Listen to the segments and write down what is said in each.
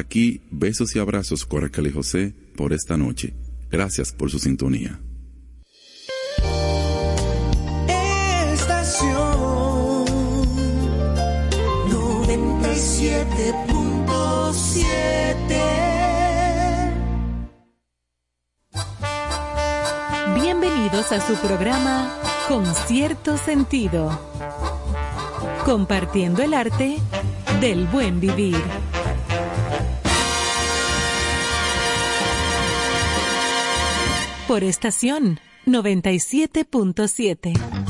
aquí, besos y abrazos Coracal y José por esta noche. Gracias por su sintonía. Estación 97.7 Bienvenidos a su programa Con cierto sentido. Compartiendo el arte del buen vivir. Por estación 97.7.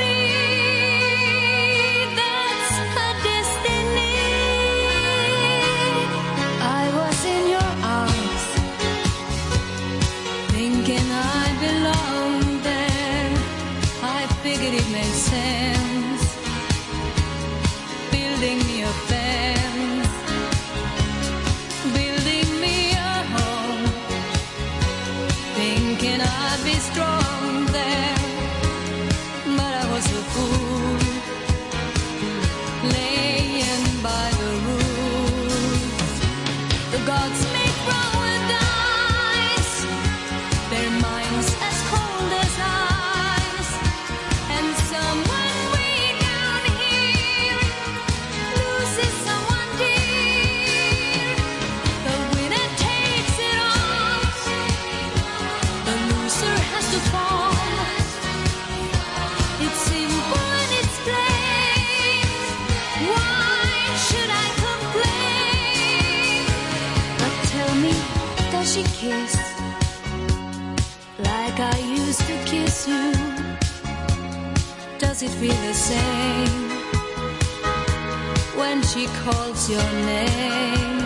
To you? Does it feel the same when she calls your name?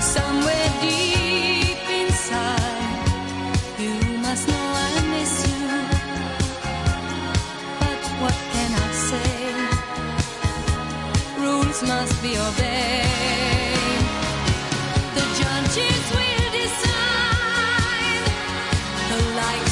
Somewhere deep inside, you must know I miss you. But what can I say? Rules must be obeyed. The judges will decide. The likes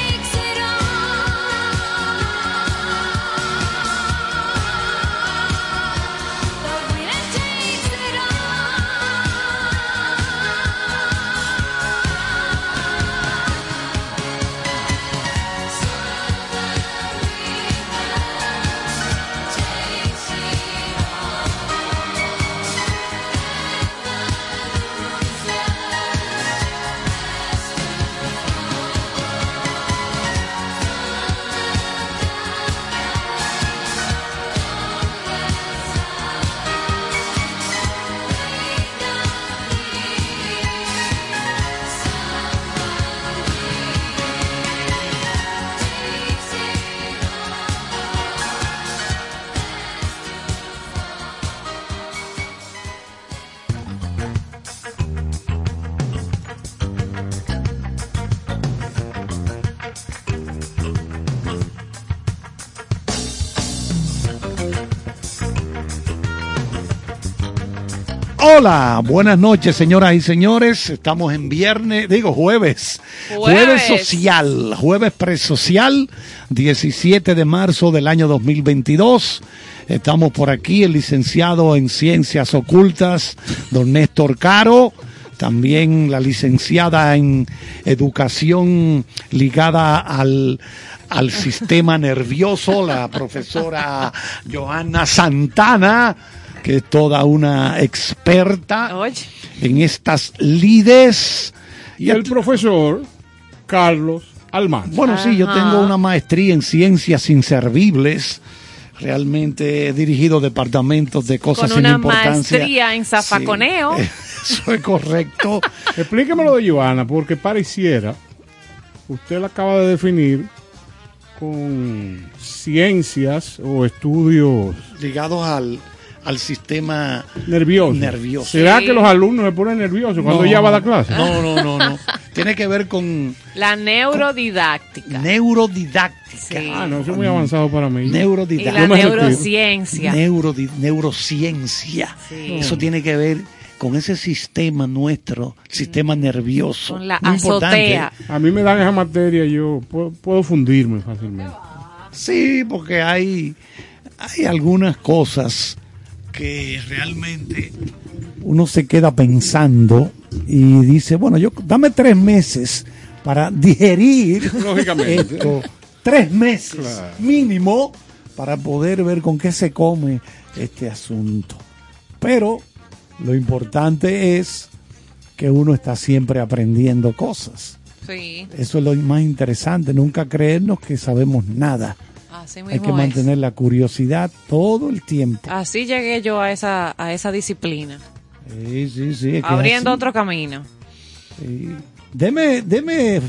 Hola, buenas noches, señoras y señores. Estamos en viernes, digo jueves. Jueves. social, jueves presocial, 17 de marzo del año 2022. Estamos por aquí, el licenciado en Ciencias Ocultas, don Néstor Caro. También la licenciada en Educación ligada al, al sistema nervioso, la profesora Johanna Santana, que es toda una experta Oye, en estas lides. Y el profesor Carlos Almanza. Bueno, sí, yo tengo una maestría en ciencias inservibles. Realmente he dirigido departamentos de cosas con sin una importancia. maestría en zafaconeo. Sí, eso es correcto. Explíqueme lo de Joana, porque pareciera, usted la acaba de definir con ciencias o estudios Ligados al, al sistema nerviosos. nervioso. ¿Será Sí. que los alumnos se ponen nerviosos cuando No, ella va a dar clase? No, no, no, no. Tiene que ver con La neurodidáctica. neurodidáctica. Sí. Ah, no, eso es muy avanzado para mí. y Neurodidáctica. la me retiro. neurociencia. Neurodi- neurociencia. Sí. Eso tiene que ver con ese sistema nuestro, sistema nervioso. Con la Muy importante. azotea. A mí me dan esa materia, yo puedo, puedo fundirme fácilmente. Sí, porque hay, hay algunas cosas que realmente uno se queda pensando y dice, bueno, yo dame tres meses para digerir Lógicamente. esto, tres meses Claro. mínimo para poder ver con qué se come este asunto. Pero lo importante es que uno está siempre aprendiendo cosas. Sí, Eso es lo más interesante, nunca creernos que sabemos nada. Así Hay que es. mantener la curiosidad todo el tiempo. Así llegué yo a esa, a esa disciplina. Sí, sí, sí. es que Abriendo otro camino. Sí. Deme, deme,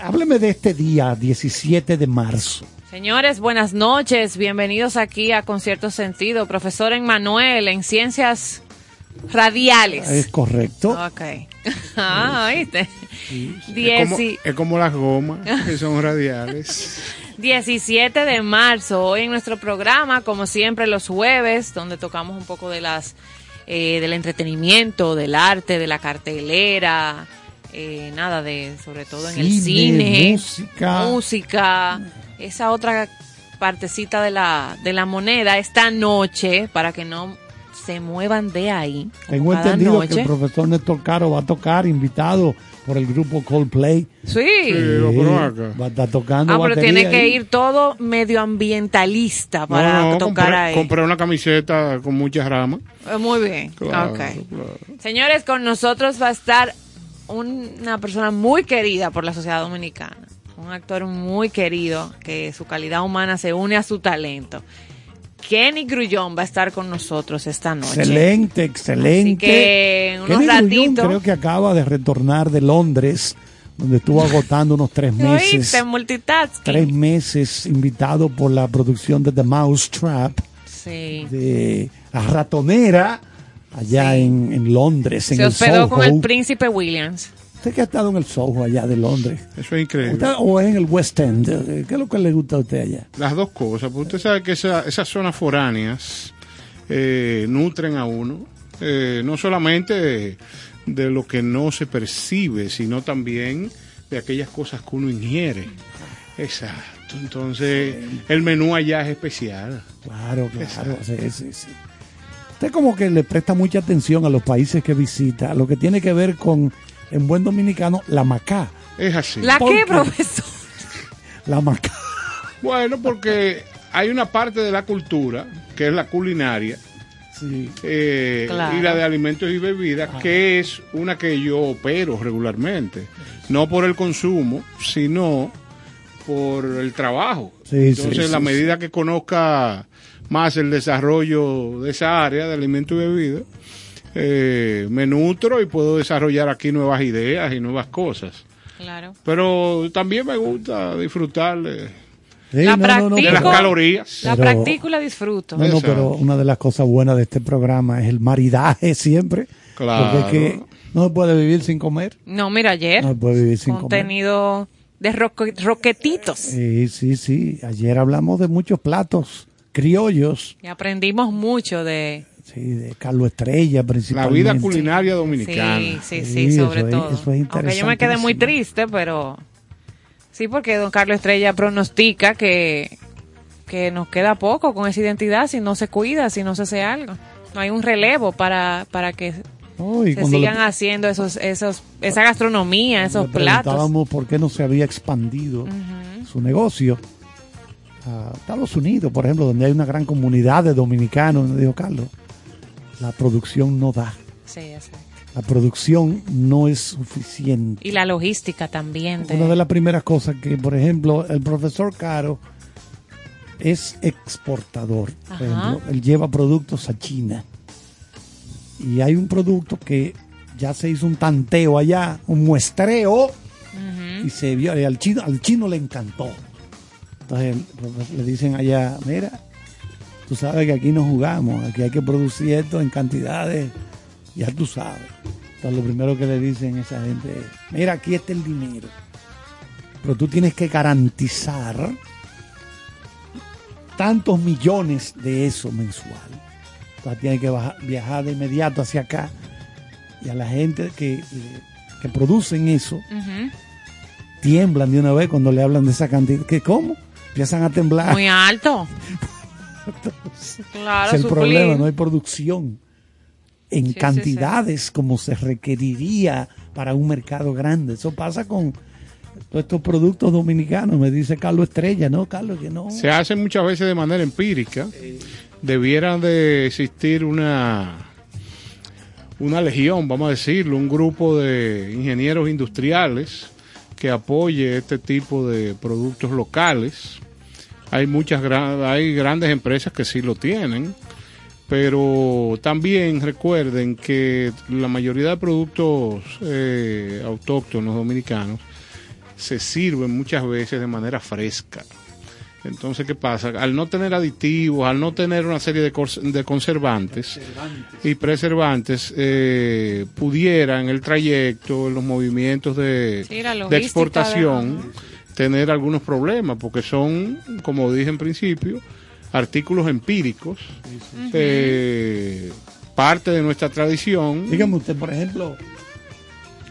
hábleme de este día, 17 de marzo. Señores, buenas noches. Bienvenidos aquí a Concierto Sentido. Profesor Emmanuel en Ciencias Radiales. Es correcto. Ok. Ah, ¿oíste? Es como, es como las gomas, que son radiales. 17 de marzo, hoy en nuestro programa, como siempre los jueves, donde tocamos un poco de las eh, del entretenimiento, del arte, de la cartelera, eh, nada de, sobre todo en el Cine, música. música, esa otra partecita de la de la moneda esta noche para que no se muevan de ahí. Tengo entendido que el profesor Néstor Caro va a tocar, invitado por el grupo Coldplay. Sí. Acá. va a estar tocando Ah, pero tiene que ahí. ir todo No, medioambientalista para no, tocar compré, ahí. compré una camiseta con muchas ramas. Eh, Muy bien. Claro, ok. claro. Señores, con nosotros va a estar un- una persona muy querida por la sociedad dominicana. Un actor muy querido que su calidad humana se une a su talento. Kenny Grullón va a estar con nosotros esta noche. Excelente, excelente. Así que unos Kenny Grullón creo que acaba de retornar de Londres, donde estuvo agotando unos tres ¿Me meses. Tres meses invitado por la producción de The Mouse Trap Sí. de La Ratonera, allá en, en Londres, en Se el hospedó con el príncipe Williams. ¿Usted que ha estado en el Soho allá de Londres? Eso es increíble. ¿Usted- ¿O en el West End? ¿Qué es lo que le gusta a usted allá? Las dos cosas, porque usted sabe que esa- esas zonas foráneas eh, nutren a uno, eh, no solamente de, de lo que no se percibe, sino también de aquellas cosas que uno ingiere. Exacto. Entonces, el menú allá es especial. Claro, claro. Sí, sí, sí. Usted como que le presta mucha atención a los países que visita, a lo que tiene que ver con, en buen dominicano, la macá. Es así. ¿La ¿Por qué, qué? profesor? La macá. Bueno, porque hay una parte de la cultura, que es la culinaria, Sí. eh, Claro. y la de alimentos y bebidas, que es una que yo opero regularmente. No por el consumo, sino por el trabajo. Sí, Entonces, sí, la sí. medida que conozca más el desarrollo de esa área de alimentos y bebidas, eh, me nutro y puedo desarrollar aquí nuevas ideas y nuevas cosas. Claro. Pero también me gusta disfrutar de, Sí, La de practico. las calorías. La Pero- practico y la disfruto. No, no, pero una de las cosas buenas de este programa es el maridaje siempre. Claro. Porque es que no se puede vivir sin comer. No, mira, ayer. No se puede vivir sin comer. contenido de roque- roquetitos. Sí, sí, sí. Ayer hablamos de muchos platos criollos. Y aprendimos mucho de, Sí, de Carlos Estrella La principalmente. vida culinaria dominicana. Sí, sí, sí, Sí, sobre eso es- todo. eso es Aunque yo me quedé muy triste, pero sí, porque don Carlos Estrella pronostica que, que nos queda poco con esa identidad si no se cuida, si no se hace algo. No hay un relevo para, para que No, se le- sigan haciendo esos, esos, esa gastronomía, esos le platos. preguntábamos por qué no se había expandido su negocio a Estados Unidos, por ejemplo, donde hay una gran comunidad de dominicanos. Me dijo Carlos, la producción no da, Sí, exacto. la producción no es suficiente. Y la logística también. de- Una de las primeras cosas que, por ejemplo, el profesor Caro es exportador. Por ejemplo, él lleva productos a China. Y hay un producto que ya se hizo un tanteo allá, un muestreo, y se vio, y al chino, al chino le encantó. Entonces le dicen allá, mira, tú sabes que aquí no jugamos, aquí hay que producir esto en cantidades, ya tú sabes. Entonces lo primero que le dicen a esa gente es, mira, aquí está el dinero, pero tú tienes que garantizar tantos millones de eso mensual. Entonces tienes que viajar de inmediato hacia acá y a la gente que, que producen eso tiemblan de una vez cuando le hablan de esa cantidad. ¿Qué cómo? Empiezan a temblar. Muy alto. claro, es el suplir. problema, no hay producción en Sí, sí, cantidades como se requeriría para un mercado grande. Eso pasa con todos estos productos dominicanos, me dice Carlos Estrella, ¿no, Carlos? Que no. Se hace muchas veces de manera empírica. Debieran de existir una, una legión, vamos a decirlo, un grupo de ingenieros industriales que apoye este tipo de productos locales. Hay muchas gran- hay grandes empresas que sí lo tienen, pero también recuerden que la mayoría de productos eh, autóctonos dominicanos se sirven muchas veces de manera fresca. Entonces, ¿qué pasa? Al no tener aditivos, al no tener una serie de, conservantes y preservantes, eh, pudiera en el trayecto, en los movimientos de, Sí, exportación, de- tener algunos problemas, porque son, como dije en principio, artículos empíricos, eh, parte de nuestra tradición, Dígame usted, por ejemplo,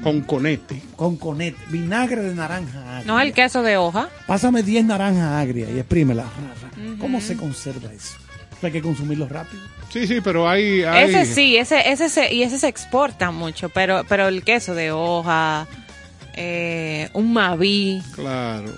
con conete. con conete, vinagre de naranja agria. No el queso de hoja. Pásame 10 naranjas agrias y exprímela. ¿Cómo se conserva eso? Hay que consumirlo rápido. Sí, sí, pero hay... hay Ese sí, ese, ese se, y ese se exporta mucho, pero, pero el queso de hoja, eh, un maví, Claro.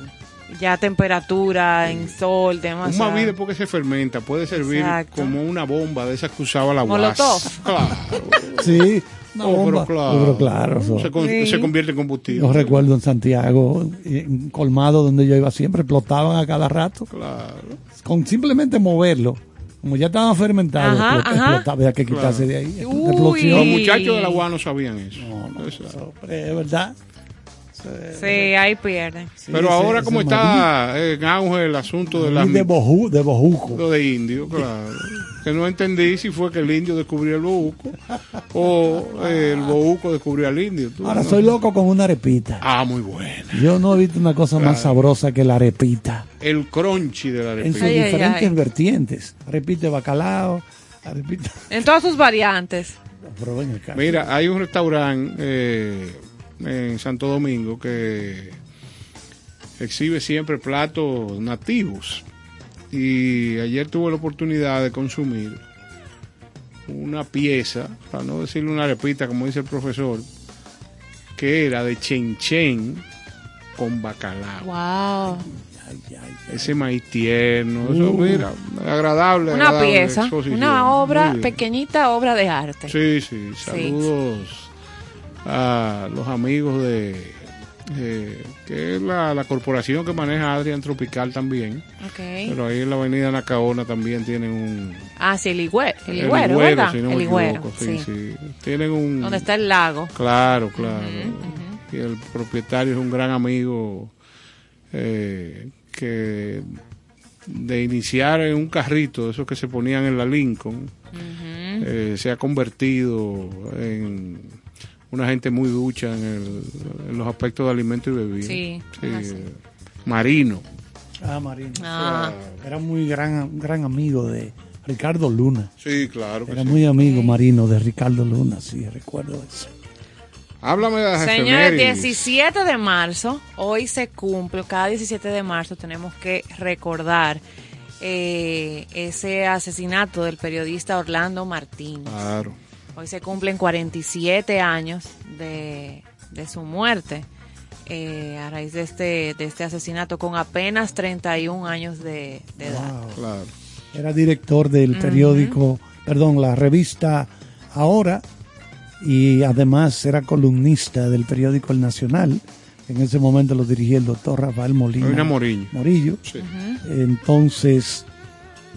ya temperatura, en sol, demás. Un maví después que se fermenta puede servir Exacto. como una bomba de esas que usaba la Molotov. UAS. Claro. Sí, una Oh, bomba. pero claro. Pero claro, Se, con- Sí. se convierte en combustible. Yo recuerdo en Santiago, en Colmado, donde yo iba siempre, explotaban a cada rato. Claro. Con simplemente moverlo, como ya estaban fermentados, Ajá, explot- ajá. explotaba, había que quitarse Claro. de ahí. Uy. Los muchachos de la UAS no sabían eso. No, no, Eso. eso, es verdad. Sí, ahí pierden. Sí, Pero ese- ahora ese como está en auge el asunto de la de, boju, de bojuco. lo de indio, claro. Que no entendí si fue que el indio descubrió el bohuco o eh, el bohuco descubrió al indio. Tú, Ahora no. soy loco con una arepita. Ah, muy buena. Yo no he visto una cosa más sabrosa que la arepita. El crunchy de la En sus arepita. Ay, ay, diferentes ay. vertientes. Arepita de bacalao, arepita... En todas sus variantes. Pero. Mira, hay un restaurante eh, en Santo Domingo que exhibe siempre platos nativos. Y ayer tuve la oportunidad de consumir una pieza, para no decirle una repita, como dice el profesor, que era de chenchen con bacalao. Wow. Ese maíz tierno, eso, Uh. mira, agradable. Una agradable pieza, exposición. una obra, pequeñita obra de arte. Sí, sí, saludos a los amigos de eh, que es la, la corporación que maneja Adrian Tropical también, Ok. pero ahí en la avenida Nacaona también tienen un Ah, sí, el higüero, el el higüero, Higüero, ¿verdad? si no me el higüero, equivoco, sí. sí, sí. Tienen un Donde está el lago. Claro, claro. Y el propietario es un gran amigo eh, que de iniciar en un carrito, esos que se ponían en la Lincoln, eh, se ha convertido en una gente muy ducha en, el- en los aspectos de alimento y bebida. Sí, así. Marino. Ah, Marino. Ah, Era muy gran, gran amigo de Ricardo Luna. Sí, claro. que Era sí. muy amigo marino de Ricardo Luna, sí, recuerdo eso. Háblame de las Señores, efemérides. 17 de marzo, hoy se cumple, cada 17 de marzo tenemos que recordar eh, ese asesinato del periodista Orlando Martínez. Claro. Hoy se cumplen 47 años de, de su muerte eh, a raíz de este, de este asesinato con apenas 31 años de, de edad. Wow. Claro. Era director del periódico, perdón, la revista Ahora y además era columnista del periódico El Nacional. En ese momento lo dirigía el doctor Rafael Molina. Moriño. Morillo. Sí. Entonces,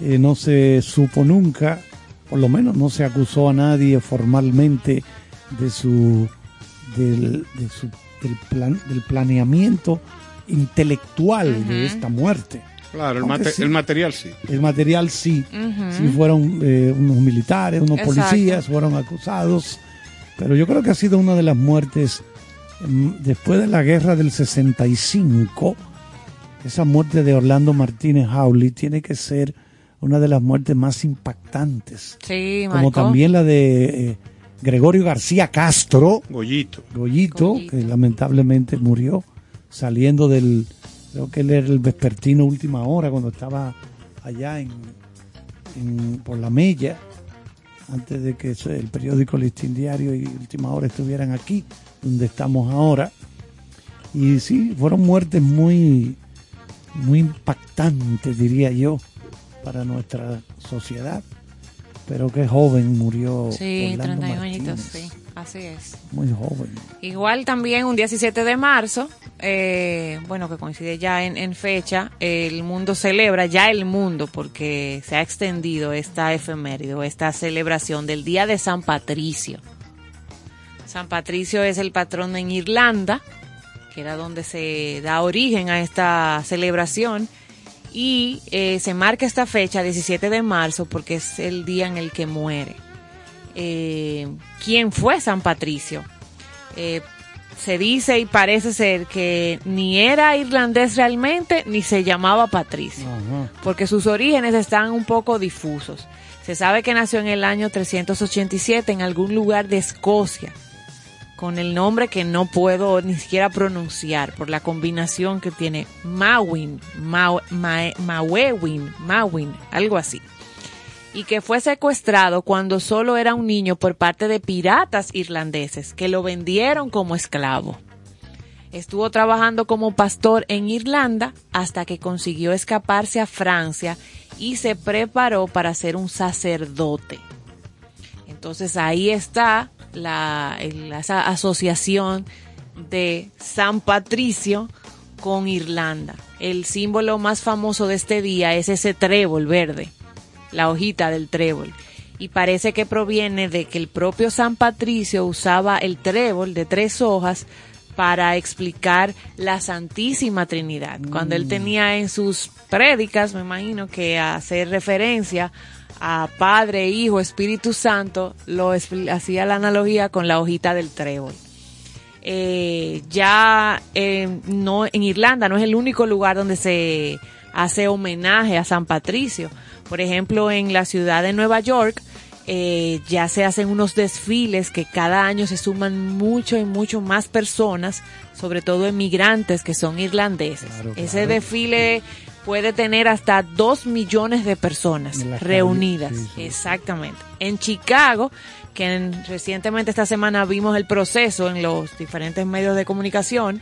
eh, no se supo nunca, por lo menos no se acusó a nadie formalmente de su, del, de su- del, plan, del planeamiento intelectual de esta muerte. Claro, el, Aunque mate- sí. el material sí. El material sí, sí fueron eh, unos militares, unos Exacto. policías, fueron acusados, pero yo creo que ha sido una de las muertes mm, después de la guerra del 65, esa muerte de Orlando Martínez Hawley tiene que ser una de las muertes más impactantes, Sí, como marcó. también la de eh, Gregorio García Castro, Goyito. Goyito, Goyito. que lamentablemente murió saliendo del, creo que él era el vespertino última hora cuando estaba allá en, en- por la Mella, antes de que el periódico Listín Diario y Última Hora estuvieran aquí, donde estamos ahora. Y sí, fueron muertes muy, muy impactantes, diría yo, para nuestra sociedad. Pero qué joven murió. Sí, Orlando 31 añitos, Martínez. sí, así es. Muy joven. Igual también un 17 de marzo, eh, bueno, que coincide ya en, en fecha, el mundo celebra, ya el mundo, porque se ha extendido esta efeméride, o esta celebración del Día de San Patricio. San Patricio es el patrón en Irlanda, que era donde se da origen a esta celebración, y eh, se marca esta fecha, 17 de marzo, porque es el día en el que muere. Eh, ¿Quién fue San Patricio? Eh, se dice y parece ser que ni era irlandés realmente ni se llamaba Patricio, Ajá. porque sus orígenes están un poco difusos. Se sabe que nació en el año 387 en algún lugar de Escocia, con el nombre que no puedo ni siquiera pronunciar por la combinación que tiene Mawin, Mae- Mawewin, Mawin, algo así y que fue secuestrado cuando solo era un niño por parte de piratas irlandeses que lo vendieron como esclavo. Estuvo trabajando como pastor en Irlanda hasta que consiguió escaparse a Francia y se preparó para ser un sacerdote. Entonces ahí está la, esa asociación de San Patricio con Irlanda. El símbolo más famoso de este día es ese trébol verde la hojita del trébol. Y parece que proviene de que el propio San Patricio usaba el trébol de tres hojas para explicar la Santísima Trinidad. Cuando él tenía en sus prédicas, me imagino que hacer referencia a Padre, Hijo, Espíritu Santo, lo hacía la analogía con la hojita del trébol. Eh, ya eh, no en Irlanda no es el único lugar donde se hace homenaje a San Patricio. Por ejemplo, en la ciudad de Nueva York eh, ya se hacen unos desfiles que cada año se suman mucho y mucho más personas, sobre todo emigrantes que son irlandeses. Claro, Ese claro. desfile puede tener hasta dos millones de personas reunidas. sí, sí. Exactamente. En Chicago, que en- recientemente esta semana vimos el proceso en los diferentes medios de comunicación,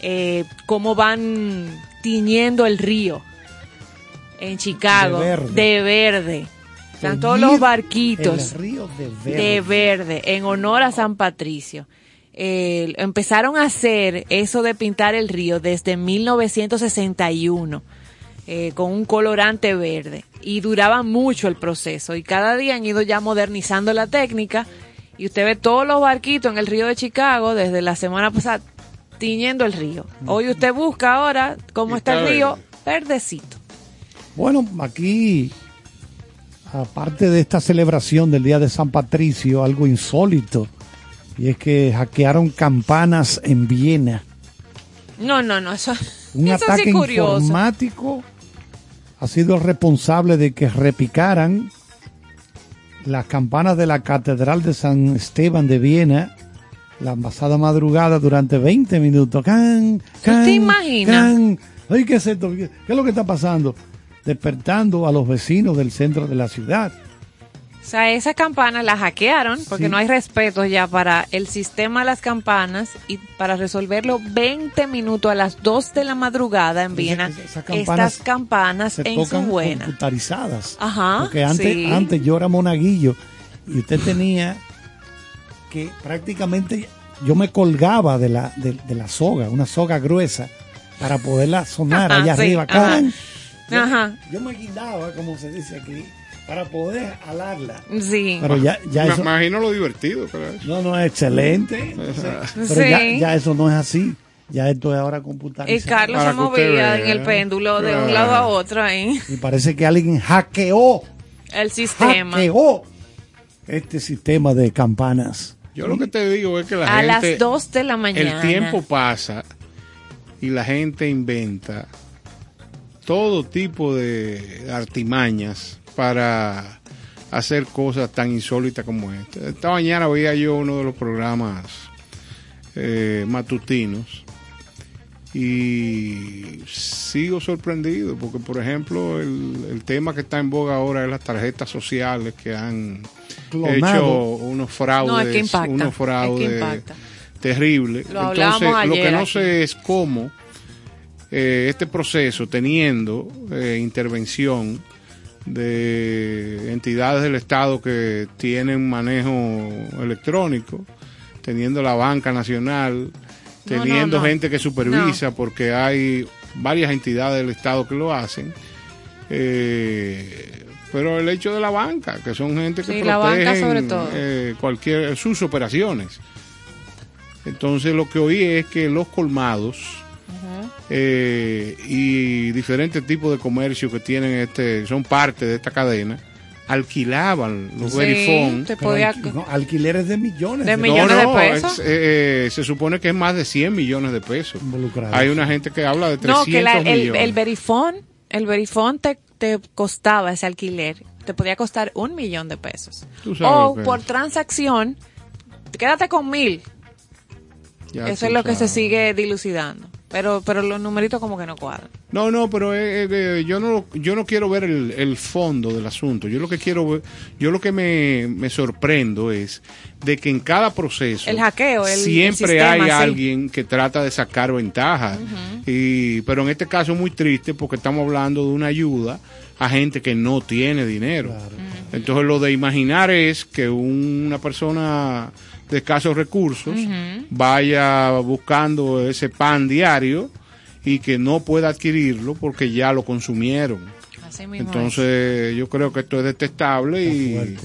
eh, cómo van tiñendo el río en Chicago De verde. de verde. Están todos los barquitos El río de verde. de verde en honor a San Patricio. Eh, empezaron a hacer eso de pintar el río desde 1961 eh, con un colorante verde y duraba mucho el proceso y cada día han ido ya modernizando la técnica y usted ve todos los barquitos en el río de Chicago desde la semana pasada tiñendo el río. Hoy usted busca ahora cómo está el río verdecito. Bueno, aquí, aparte de esta celebración del Día de San Patricio, algo insólito, y es que hackearon campanas en Viena. No, no, no, eso, Un eso ataque sí curioso. informático ha sido el responsable de que repicaran las campanas de la Catedral de San Esteban de Viena, la pasada madrugada durante 20 minutos. ¡Can! can te imaginas? can. Ay, ¿qué es esto? ¿Qué qué es lo que está pasando? Despertando a los vecinos del centro de la ciudad. O sea, esas campanas las hackearon porque Sí. no hay respeto ya para el sistema de las campanas y para resolverlo 20 minutos a las 2 de la madrugada en Viena. Esas- esas campanas Estas campanas Se en su tocan buena. computarizadas. Ajá. Porque antes, sí. antes yo era monaguillo y usted tenía que prácticamente yo me colgaba de la, de, de la soga, una soga gruesa, para poderla sonar Ajá, allá sí, arriba. ajá. Ajá. yo me guindaba, como se dice aquí, para poder alarla. Sí. Pero ya, ya Me eso. imagino lo divertido eso. No, no, es excelente. Entonces, pero Sí. ya, ya eso no es así. Ya esto es ahora computarizado. Y Carlos se movía en el péndulo de un lado a otro ahí. Y parece que alguien hackeó, El sistema. hackeó este sistema de campanas. Yo lo que te digo es que la A gente... las 2 de la mañana. El tiempo pasa y la gente inventa todo tipo de artimañas para hacer cosas tan insólitas como esta. Esta mañana veía yo uno de los programas eh, matutinos y sigo sorprendido porque, por ejemplo, el, el tema que está en boga ahora es las tarjetas sociales que han Clonado. hecho unos fraudes, No, es que impacta, unos es que fraudes terribles. Lo Entonces, lo que no aquí. sé es cómo eh, este proceso, teniendo eh, intervención de entidades del Estado que tienen manejo electrónico, teniendo la banca nacional, teniendo no, no. gente que supervisa, porque hay varias entidades del Estado que lo hacen. eh, pero el hecho de la banca, que son gente que Sí, la banca protegen sobre todo. eh, cualquier sus operaciones. Entonces lo que oí es que los colmados eh, y diferentes tipos de comercio que tienen este, son parte de esta cadena, alquilaban los Sí, verifón. podía... no, alquileres de millones De de millones. de pesos. es, eh, se supone que es más de 100 millones de pesos. Hay una gente que habla de 300 No, que la- el, millones. el verifón, el verifón te, te costaba ese alquiler, te podía costar un millón de pesos. Tú sabes O por transacción, quédate con mil. Ya Eso es lo que se sigue dilucidando. Pero, pero los numeritos como que no cuadran. No, no, pero eh, eh, eh, yo no yo no quiero ver el, el fondo del asunto. Yo lo que quiero ver, yo lo que me, me sorprendo es de que en cada proceso El hackeo, el- el siempre sistema, hay sí. alguien que trata de sacar ventaja. y pero en este caso es muy triste porque estamos hablando de una ayuda a gente que no tiene dinero. Entonces lo de imaginar es que una persona de escasos recursos vaya buscando ese pan diario y que no pueda adquirirlo porque ya lo consumieron. Así mismo. Entonces yo creo que esto es detestable y,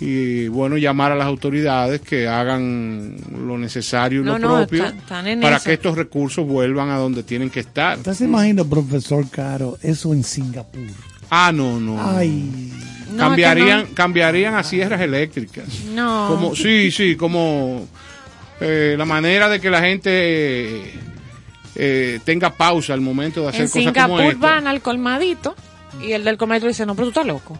y bueno llamar a las autoridades que hagan lo necesario y No, lo no, propio están- están en para eso. que estos recursos vuelvan a donde tienen que estar. ¿Usted se imagina, profesor Caro, eso en Singapur? Ah, no, no. Ay, No, cambiarían, cambiarían a sierras eléctricas. No. Como, sí, sí, como eh, la manera de que la gente eh, tenga pausa al momento de hacer en cosas como Singapur esta. van al colmadito y el del colmadito dice, no, pero tú estás loco.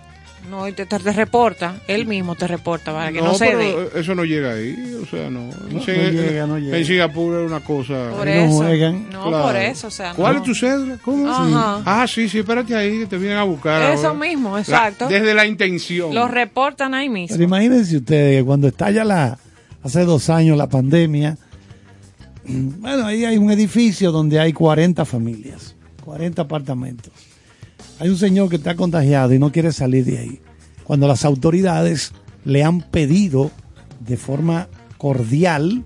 No, y te, te- te reporta, él mismo te reporta para que no, se pero dé. eso no llega ahí, o sea, no. No, Sí, no llega, no llega. En Singapur es una cosa. Por Ahí no eso. juegan. No, Claro. por eso, o sea, ¿Cuál es tu cédula? ¿Cómo? Ajá. Ah, sí, sí, espérate ahí, que te vienen a buscar. Eso ahora. mismo, La- exacto. desde la intención. Los reportan ahí mismo. pero imagínense ustedes que cuando estalla la, hace dos años la pandemia, bueno, ahí hay un edificio donde hay 40 familias, 40 apartamentos. Hay un señor que está contagiado y no quiere salir de ahí. Cuando las autoridades le han pedido de forma cordial,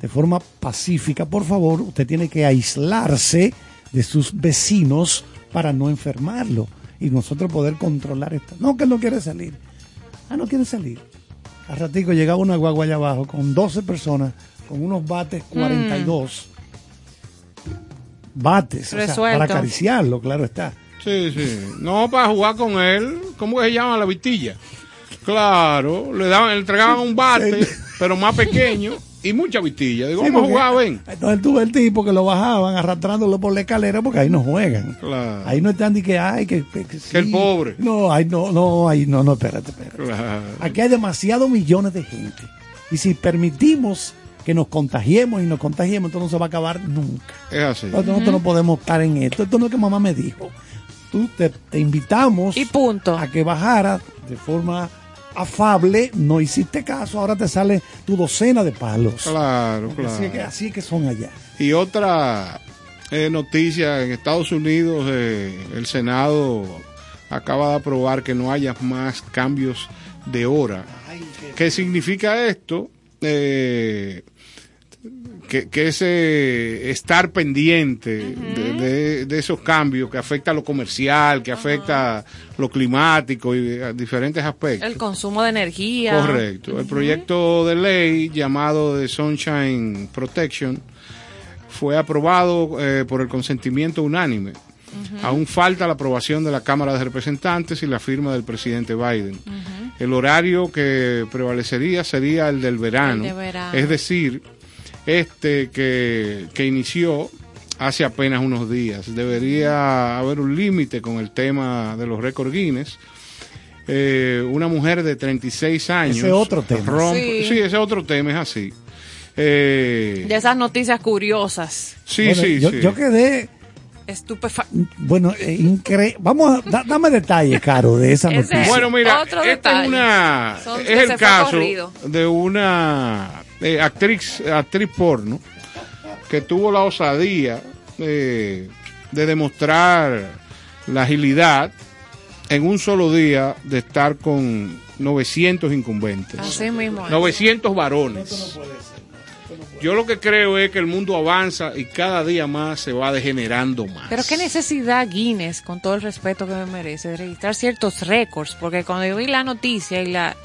de forma pacífica, por favor, usted tiene que aislarse de sus vecinos para no enfermarlo y nosotros poder controlar esto. No, que él no quiere salir. Ah, no quiere salir. A ratico llegaba una guagua allá abajo con 12 personas, con unos bates 42. Bates, o sea, Resuelto. para acariciarlo, claro está. Sí, sí. No, para jugar con él. ¿Cómo que se llama la vitilla? Claro, le daban, le entregaban un bate, pero más pequeño. y mucha vitilla. Digo, Sí, vamos a porque- jugar, ven. Entonces tuve el tipo que lo bajaban arrastrándolo por la escalera porque ahí no juegan. Claro. Ahí no están ni que ay que, que, que sí. el pobre. No, ahí no, no, ahí no, no, espérate, espérate. Claro. Aquí hay demasiados millones de gente. Y si permitimos que nos contagiemos y nos contagiemos, esto no se va a acabar nunca. Es así. Nosotros, nosotros no podemos estar en esto. Esto no es que mamá me dijo. Tú te, te invitamos Y punto. a que bajaras de forma afable, no hiciste caso, ahora te sale tu docena de palos. Claro, Porque Así, que, claro. así es que son allá. Y otra eh, noticia, en Estados Unidos eh, el Senado acaba de aprobar que no haya más cambios de hora. ¿Qué significa esto? Eh, que, que es eh, estar pendiente de, de- de esos cambios que afecta a lo comercial, que afecta a lo climático y a diferentes aspectos. El consumo de energía. Correcto. El proyecto de ley llamado de Sunshine Protection fue aprobado eh, por el consentimiento unánime. Aún falta la aprobación de la Cámara de Representantes y la firma del presidente Biden. El horario que prevalecería sería el del verano, El de verano. es decir, este que, que inició hace apenas unos días. Debería haber un límite con el tema de los récord Guinness. Eh, una mujer de 36 años. Ese otro tema. rompe- Sí. sí. ese otro tema es así. Eh, De esas noticias curiosas. sí, Bueno, sí, yo, sí. yo quedé, Estupefa bueno, eh, incre- Vamos a, da- dame detalles, Caro, de esa noticia. Bueno, mira, Otro este detalle. es, una, Son- es el caso corrido. de una eh, actriz, actriz porno que tuvo la osadía eh, de demostrar la agilidad en un solo día de estar con 900 incumbentes. Así mismo. es. 900 varones. Yo lo que creo es que el mundo avanza y cada día más se va degenerando más. Pero qué necesidad Guinness, con todo el respeto que me merece, de registrar ciertos récords, porque cuando yo vi la noticia y la...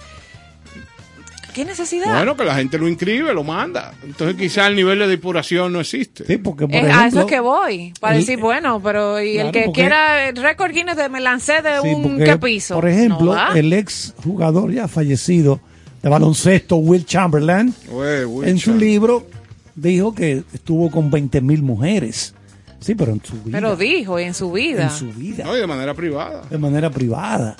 ¿Qué necesidad? Bueno, que la gente lo inscribe, lo manda. Entonces quizá el nivel de depuración no existe. Sí, porque por Eh, ejemplo, a eso es que voy, para el- decir, bueno, pero y Claro, el que porque- quiera el récord Guinness de me lancé de Sí, un porque, ¿qué piso. Por ejemplo, No el ex jugador ya fallecido de baloncesto, Will Chamberlain, Güey, güey, en su libro dijo que estuvo con 20 mil mujeres. Sí, pero en su vida. Pero dijo, y en su vida. en su vida. No, y de manera privada. De manera privada.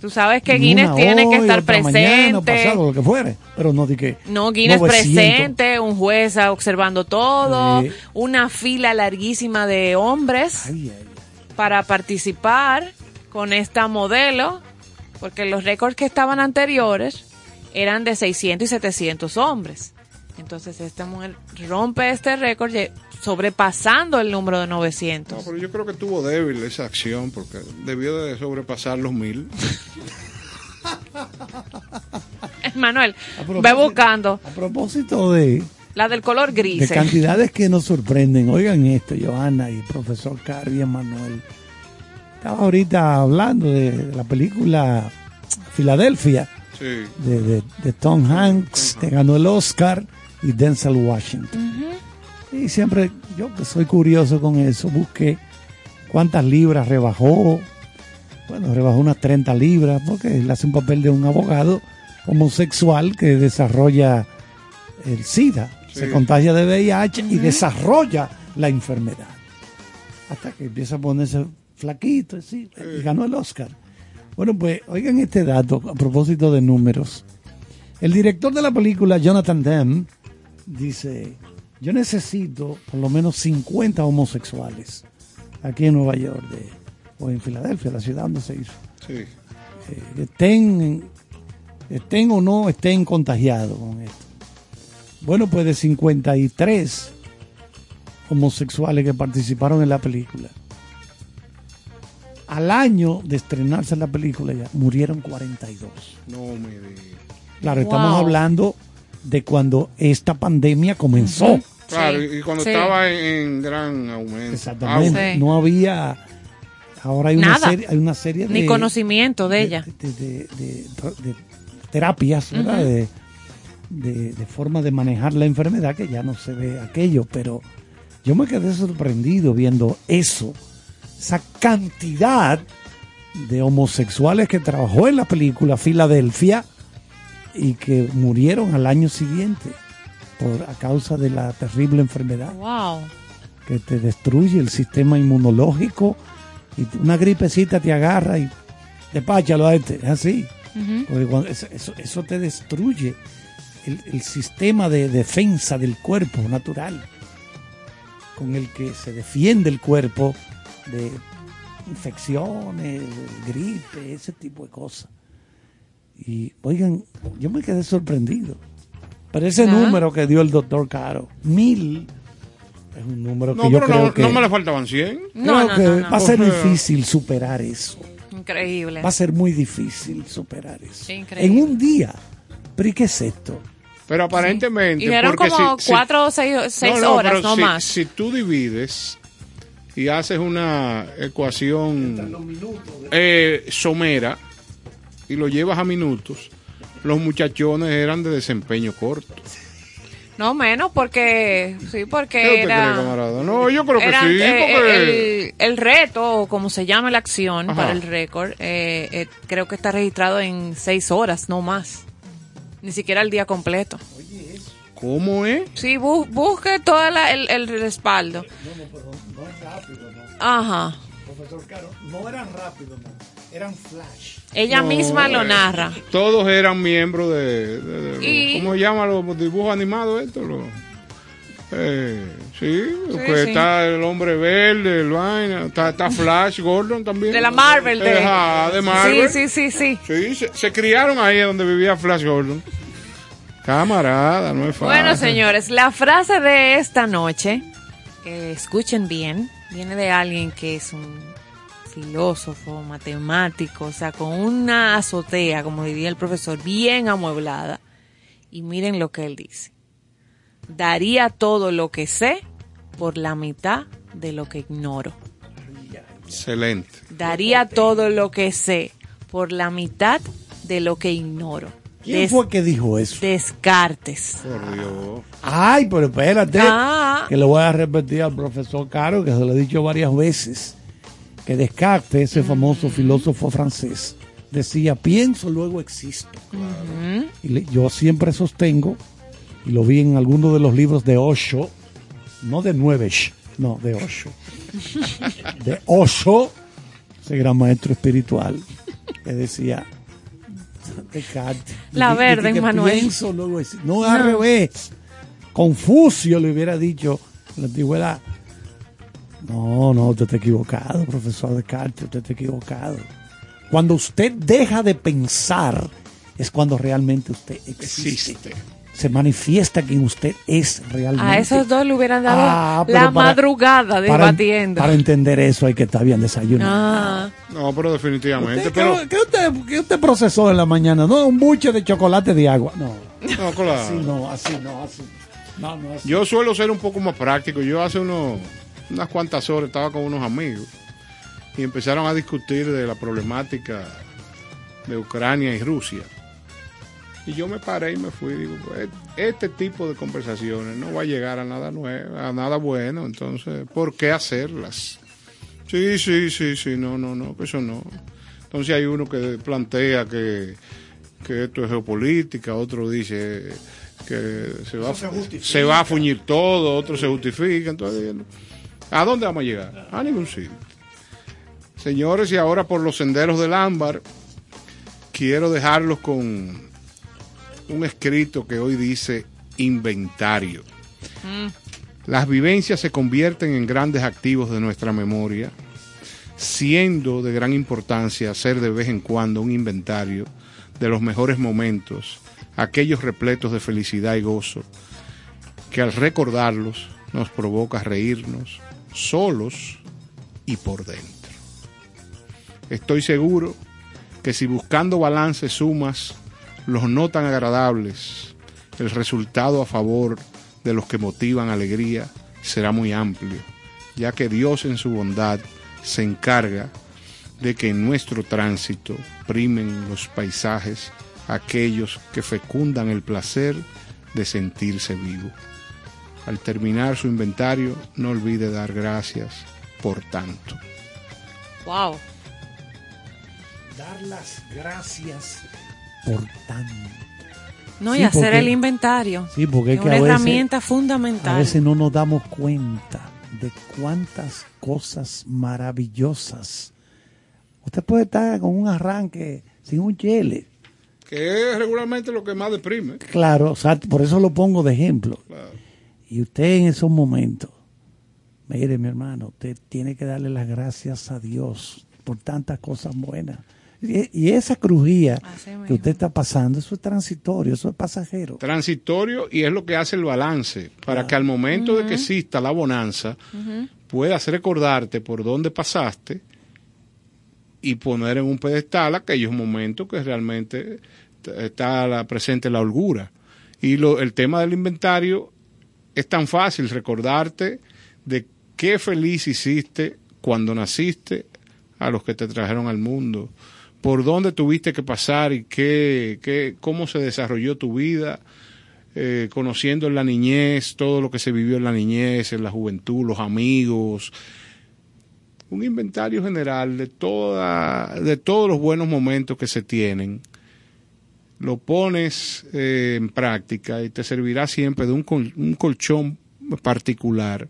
Tú sabes que Una Guinness tiene que estar mañana, presente. pasado, lo que fuere. Pero no di que. No, Guinness 900. presente, un juez observando todo, una fila larguísima de hombres Ay, ay, para participar con esta modelo, porque los récords que estaban anteriores eran de 600 y 700 hombres. Entonces esta mujer rompe este récord sobrepasando el número de No, 900. pero yo creo que tuvo débil esa acción porque debió de sobrepasar los mil. Manuel, ve buscando A propósito de, la del color de gris. cantidades que nos sorprenden, oigan esto, Johanna y profesor Carri y Manuel. Estaba ahorita hablando de la película Filadelfia. Sí. de, de- de Tom Hanks, que ganó el Oscar, y Denzel Washington. Y siempre, yo que soy curioso con eso, busqué cuántas libras rebajó. Bueno, rebajó unas 30 libras, porque él hace un papel de un abogado homosexual que desarrolla el SIDA, se contagia de VIH y desarrolla la enfermedad. Hasta que empieza a ponerse flaquito, y ganó el Oscar. Bueno, pues oigan este dato a propósito de números. El director de la película, Jonathan Demme, dice, yo necesito por lo menos 50 homosexuales aquí en Nueva York de- o en Filadelfia, la ciudad donde se hizo. Sí. Eh, estén, estén o no estén contagiados con esto. Bueno, pues de 53 homosexuales que participaron en la película. Al año de estrenarse la película ya murieron 42. No me digas. Claro, Wow. estamos hablando de cuando esta pandemia comenzó. Claro, Sí, y cuando sí. estaba en, en gran aumento. Exactamente. Sí. No había. Ahora hay una serie, hay una serie de Ni conocimiento de ella. de, de- de- de terapias, ¿verdad? de, de- de forma de manejar la enfermedad que ya no se ve aquello, pero yo me quedé sorprendido viendo eso, esa cantidad de homosexuales que trabajó en la película Filadelfia y que murieron al año siguiente. por, a causa de la terrible enfermedad Wow. que te destruye el sistema inmunológico y una gripecita te agarra y despáchalo a este, es así. Porque cuando- eso, eso- eso te destruye el, el sistema de defensa del cuerpo natural con el que se defiende el cuerpo de infecciones, gripe, ese tipo de cosas. Y oigan, yo me quedé sorprendido. Pero ese Ajá. número que dio el doctor Caro, mil, es un número que No, yo pero creo no, que, no me le faltaban 100. No, creo no, que no, no. va a ser O sea, difícil superar eso. Increíble. Va a ser muy difícil superar eso. Increíble. En un día. ¿Pero y qué es esto? Pero aparentemente. Y eran como si- si- cuatro o seis, seis No, no, horas, no si, más. Si tú divides y haces una ecuación eh, somera y lo llevas a minutos, los muchachones eran de desempeño corto. No menos porque, sí, ¿Qué porque usted era... cree, camarada? No, yo creo que sí, eh, porque... el, el reto, o como se llama la acción Ajá. para el récord, eh, eh, creo que está registrado en seis horas, no más. Ni siquiera el día completo. ¿Cómo es? Sí, bu- busque todo la- el, el respaldo. Ajá. Profesor Caro, no eran rápidos, eran flash. Ella No, misma lo eh, narra. Todos eran miembros de... de- de- Y- ¿Cómo se llaman los dibujos animados estos? Los- eh, sí, Sí, que sí. está el hombre verde, el vaina, está, está Flash Gordon también. De la Marvel. De, Ajá, de Marvel. Sí, sí, sí, sí. Sí, se, se criaron ahí donde vivía Flash Gordon. Camarada, no es fácil. Bueno, señores, la frase de esta noche, eh, escuchen bien, viene de alguien que es un filósofo, matemático, o sea, con una azotea, como diría el profesor, bien amueblada. Y miren lo que él dice. Daría todo lo que sé por la mitad de lo que ignoro. Excelente. Daría todo lo que sé por la mitad de lo que ignoro. ¿Quién Des- fue que dijo eso? Descartes. Por Dios. Ay, pero espérate. Ah. Que le voy a repetir al profesor Caro, que se lo he dicho varias veces, que Descartes, ese famoso filósofo francés, decía, pienso, luego existo. Y le- yo siempre sostengo, y lo vi en alguno de los libros de Osho, no de Nuevesh, no, de Osho. De Osho, ese gran maestro espiritual, que decía, Descartes. La di- verde, que Manuel. pienso, luego existo. No, al revés. Confucio le hubiera dicho en la antigüedad. No, no, usted está equivocado, profesor Descartes, usted está equivocado. Cuando usted deja de pensar es cuando realmente usted existe. Existe. Se manifiesta quien usted es realmente. A esos dos le hubieran dado Ah, la para- madrugada Para, debatiendo. para entender eso hay que estar bien desayunado. Ah, No, pero definitivamente. ¿Usted, Pero, ¿qué, qué usted, qué usted procesó en la mañana? No, un buche de chocolate de agua. No, no, claro. así no, así no, así. No, no, así. Yo suelo ser un poco más práctico. Yo hace unos, unas cuantas horas estaba con unos amigos y empezaron a discutir de la problemática de Ucrania y Rusia. Y yo me paré y me fui. Digo, pues, este tipo de conversaciones no va a llegar a nada nuevo, a nada bueno. Entonces, ¿por qué hacerlas? Sí, sí, sí, sí, no, no, no, que eso no. Entonces hay uno que plantea que, que esto es geopolítica, otro dice que se va, se va a fuñir todo, otro se justifica. Entonces, ¿a dónde vamos a llegar? A ningún sitio. Señores, y ahora por los senderos del ámbar, quiero dejarlos con un escrito que hoy dice inventario. Las vivencias se convierten en grandes activos de nuestra memoria, siendo de gran importancia hacer de vez en cuando un inventario de los mejores momentos, aquellos repletos de felicidad y gozo, que al recordarlos nos provoca reírnos solos y por dentro. Estoy seguro que si buscando balance sumas los no tan agradables, el resultado a favor de los que motivan alegría será muy amplio, ya que Dios en su bondad se encarga de que en nuestro tránsito primen los paisajes aquellos que fecundan el placer de sentirse vivo. Al terminar su inventario, no olvide dar gracias por tanto. wow. Dar las gracias por tanto. No, y hacer porque- el inventario. Sí, porque es que una a veces- herramienta fundamental. A veces no nos damos cuenta de cuántas cosas maravillosas. Usted puede estar con un arranque sin un chele. Que es regularmente lo que más deprime. Claro, o sea, por eso lo pongo de ejemplo. Claro. Y usted en esos momentos, mire mi hermano, usted tiene que darle las gracias a Dios por tantas cosas buenas. Y, esa crujía que usted está pasando, eso es transitorio, eso es pasajero. Transitorio y es lo que hace el balance. Para que al momento de que exista la bonanza, puedas recordarte por dónde pasaste y poner en un pedestal aquellos momentos que realmente está la- presente la holgura. Y lo, el tema del inventario es tan fácil recordarte de qué feliz hiciste cuando naciste a los que te trajeron al mundo, por dónde tuviste que pasar y qué, qué, cómo se desarrolló tu vida, eh, conociendo en la niñez, todo lo que se vivió en la niñez, en la juventud, los amigos, un inventario general de toda, de todos los buenos momentos que se tienen, lo pones eh, en práctica y te servirá siempre de un, col- un colchón particular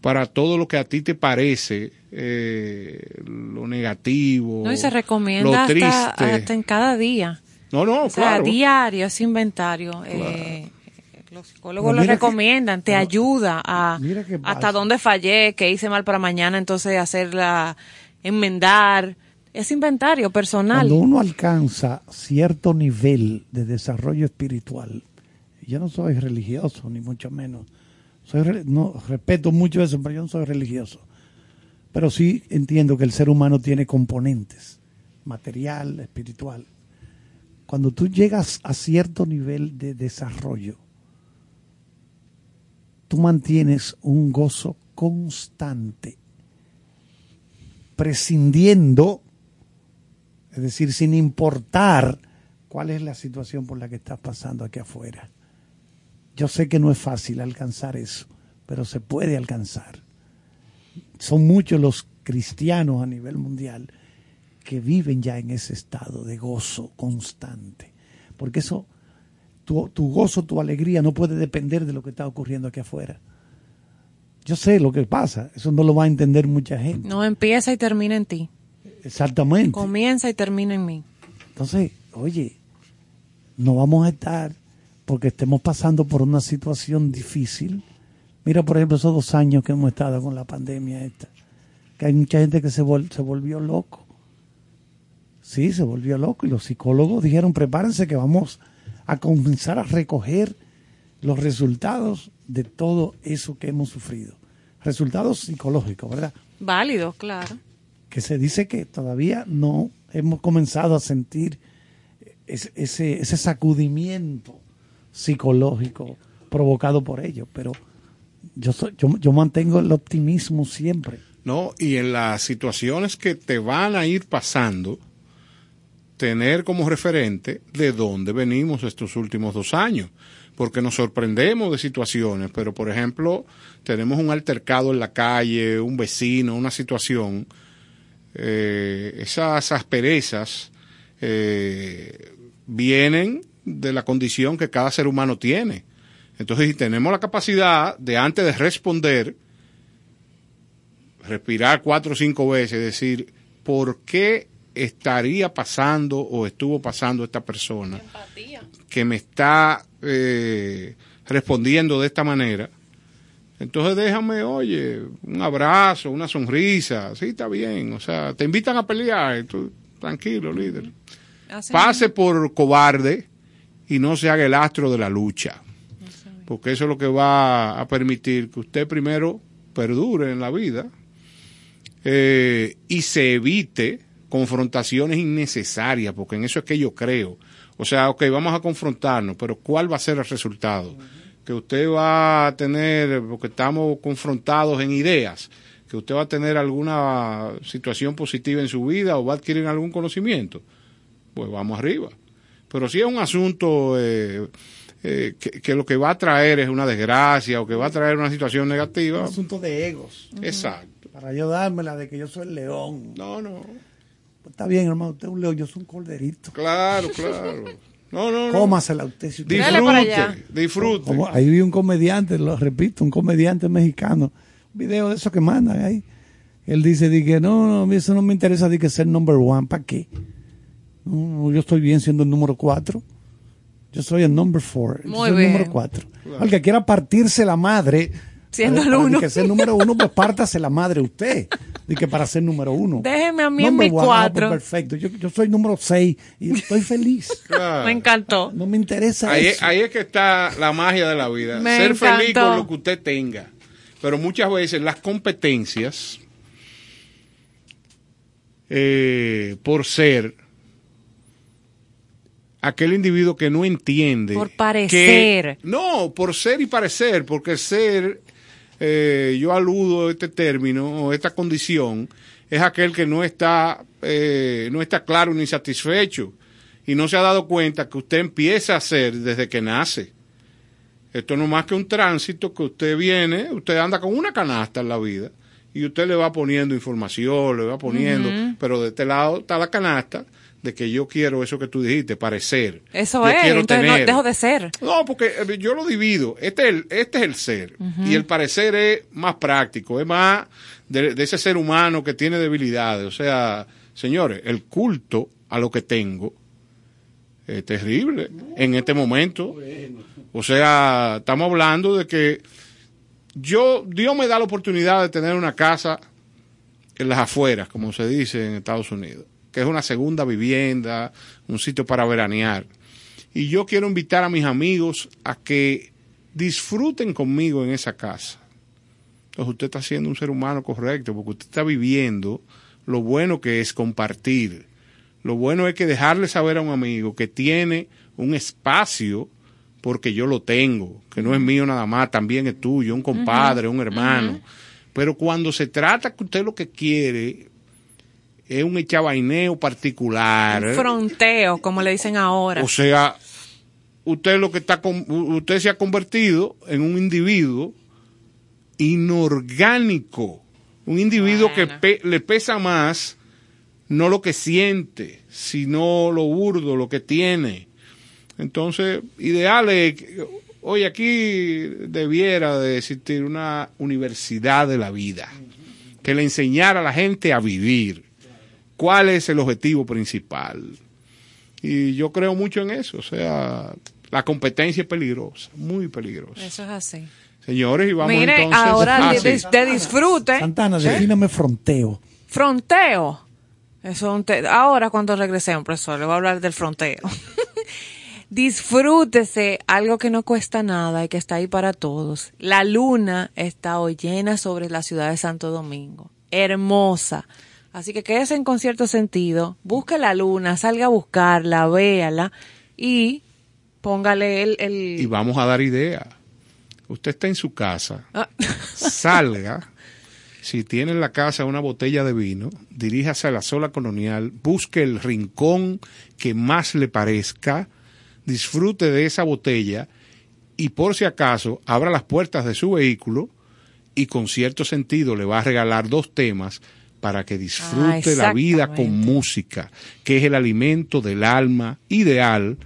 para todo lo que a ti te parece eh, lo negativo, no, y se recomienda lo hasta, triste. hasta en cada día. No, no, O sea, claro. diario, ese inventario. eh, los psicólogos lo que- recomiendan, te ayuda a hasta dónde fallé, qué hice mal para mañana, entonces hacerla, enmendar. Es inventario personal. Cuando uno alcanza cierto nivel de desarrollo espiritual, yo no soy religioso, ni mucho menos. Soy, respeto mucho eso, pero yo no soy religioso. Pero sí entiendo que el ser humano tiene componentes, material, espiritual. Cuando tú llegas a cierto nivel de desarrollo, tú mantienes un gozo constante, prescindiendo es decir, sin importar cuál es la situación por la que estás pasando aquí afuera. Yo sé que no es fácil alcanzar eso, pero se puede alcanzar. Son muchos los cristianos a nivel mundial que viven ya en ese estado de gozo constante. Porque eso, tu, tu gozo, tu alegría no puede depender de lo que está ocurriendo aquí afuera. Yo sé lo que pasa, eso no lo va a entender mucha gente. No empieza y termina en ti. Exactamente. Comienza y termina en mí. Entonces, oye, no vamos a estar porque estemos pasando por una situación difícil. Mira, por ejemplo, esos dos años que hemos estado con la pandemia esta, que hay mucha gente que se, vol- se volvió loco. Sí, se volvió loco y los psicólogos dijeron, prepárense que vamos a comenzar a recoger los resultados de todo eso que hemos sufrido. Resultados psicológicos, ¿verdad? Válido, claro. Que se dice que todavía no hemos comenzado a sentir ese, ese, sacudimiento psicológico provocado por ello, pero yo, soy, yo, yo mantengo el optimismo siempre. ¿no? Y en las situaciones que te van a ir pasando, tener como referente de dónde venimos estos últimos dos años. Porque nos sorprendemos de situaciones, pero por ejemplo, tenemos un altercado en la calle, un vecino, una situación, eh, esas asperezas eh, vienen de la condición que cada ser humano tiene. Entonces, si tenemos la capacidad de antes de responder, respirar cuatro o cinco veces, decir, ¿por qué estaría pasando o estuvo pasando esta persona que me está eh, respondiendo de esta manera? Entonces déjame, oye, un abrazo, una sonrisa, sí, está bien, o sea, te invitan a pelear, tú, tranquilo, líder. Así Pase por cobarde y no se haga el astro de la lucha, porque eso es lo que va a permitir que usted primero perdure en la vida eh, y se evite confrontaciones innecesarias, porque en eso es que yo creo. O sea, ok, vamos a confrontarnos, pero ¿cuál va a ser el resultado? Que usted va a tener, porque estamos confrontados en ideas, que usted va a tener alguna situación positiva en su vida o va a adquirir algún conocimiento, pues vamos arriba. Pero si es un asunto eh, eh, que, que lo que va a traer es una desgracia o que va a traer una situación negativa, asunto de egos. exacto. Para yo dármela de que yo soy el león. No, no. Está bien, hermano, usted es un león, yo soy un corderito. Claro, claro. No, no, no. Cómasela usted. si usted- Dale para allá. Disfrute, disfrute. Como- ahí vi un comediante, lo repito, un comediante mexicano, un video de esos que mandan ahí. Él dice, di que no, no, eso no me interesa, di que ser number one, ¿para qué? No, yo estoy bien siendo el número cuatro. Yo soy el number four. yo Muy soy bien. el número cuatro. Al que quiera partirse la madre, Siendo para- el para uno. que ser número uno, pues pártase la madre usted. Di que para ser número uno. Déjeme a mí en Number mi one, cuatro. pues perfecto. Yo, yo soy número seis y estoy feliz. Claro. Me encantó. No me interesa Ahí, eso. ahí es que está la magia de la vida. Me Ser feliz con lo que usted tenga. Pero muchas veces las competencias, eh, por ser aquel individuo que no entiende. Por parecer. que- no, por ser y parecer, porque ser, eh, yo aludo a este término o esta condición, es aquel que no está, eh, no está claro ni satisfecho y no se ha dado cuenta que usted empieza a ser desde que nace. Esto no es más que un tránsito que usted viene, usted anda con una canasta en la vida y usted le va poniendo información, le va poniendo, pero de este lado está la canasta de que yo quiero eso que tú dijiste, parecer. Eso Yo es, quiero entonces no, tener. dejo de ser. No, porque eh, yo lo divido. Este es el, este es el ser. Y el parecer es más práctico, es más de, de ese ser humano que tiene debilidades. O sea, señores, el culto a lo que tengo es terrible en este momento. O sea, estamos hablando de que yo, Dios me da la oportunidad de tener una casa en las afueras, como se dice en Estados Unidos, que es una segunda vivienda, un sitio para veranear. Y yo quiero invitar a mis amigos a que disfruten conmigo en esa casa. Entonces usted está siendo un ser humano correcto, porque usted está viviendo lo bueno que es compartir. Lo bueno es que dejarle saber a un amigo que tiene un espacio porque yo lo tengo, que no es mío nada más, también es tuyo, un compadre, un hermano. Pero cuando se trata que usted lo que quiere es un echabaineo particular. Un fronteo, como le dicen ahora. O sea, usted lo que está con, usted se ha convertido en un individuo inorgánico, un individuo que pe- le pesa más no lo que siente, sino lo burdo, lo que tiene. Entonces, ideal es, que- hoy aquí debiera de existir una universidad de la vida que le enseñara a la gente a vivir. ¿Cuál es el objetivo principal? Y yo creo mucho en eso. O sea, la competencia es peligrosa, muy peligrosa. Eso es así. Señores, y vamos Mire, entonces. ahora Ah, de, sí. de- de disfrute. Santana, defíname fronteo. Fronteo. Eso es un te- Ahora cuando regresemos, profesor, le voy a hablar del fronteo. Disfrútese algo que no cuesta nada y que está ahí para todos. La luna está hoy llena sobre la ciudad de Santo Domingo. Hermosa. Así que quédese en con cierto sentido. Busque la luna, salga a buscarla, véala y póngale el... el... Y vamos a dar idea. Usted está en su casa, Ah, salga. Si tiene en la casa una botella de vino, diríjase a la sola colonial, busque el rincón que más le parezca, disfrute de esa botella y por si acaso abra las puertas de su vehículo y con cierto sentido le va a regalar dos temas para que disfrute la vida con música, que es el alimento del alma ideal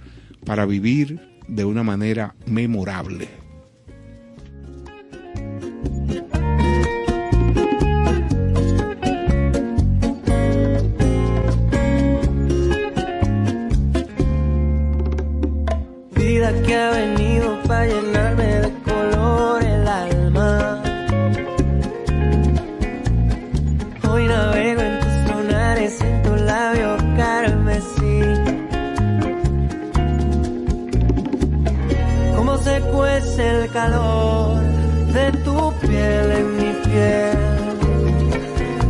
para vivir de una manera memorable. Vida que ha venido para llenarme de color el alma. Cuece el calor de tu piel en mi piel.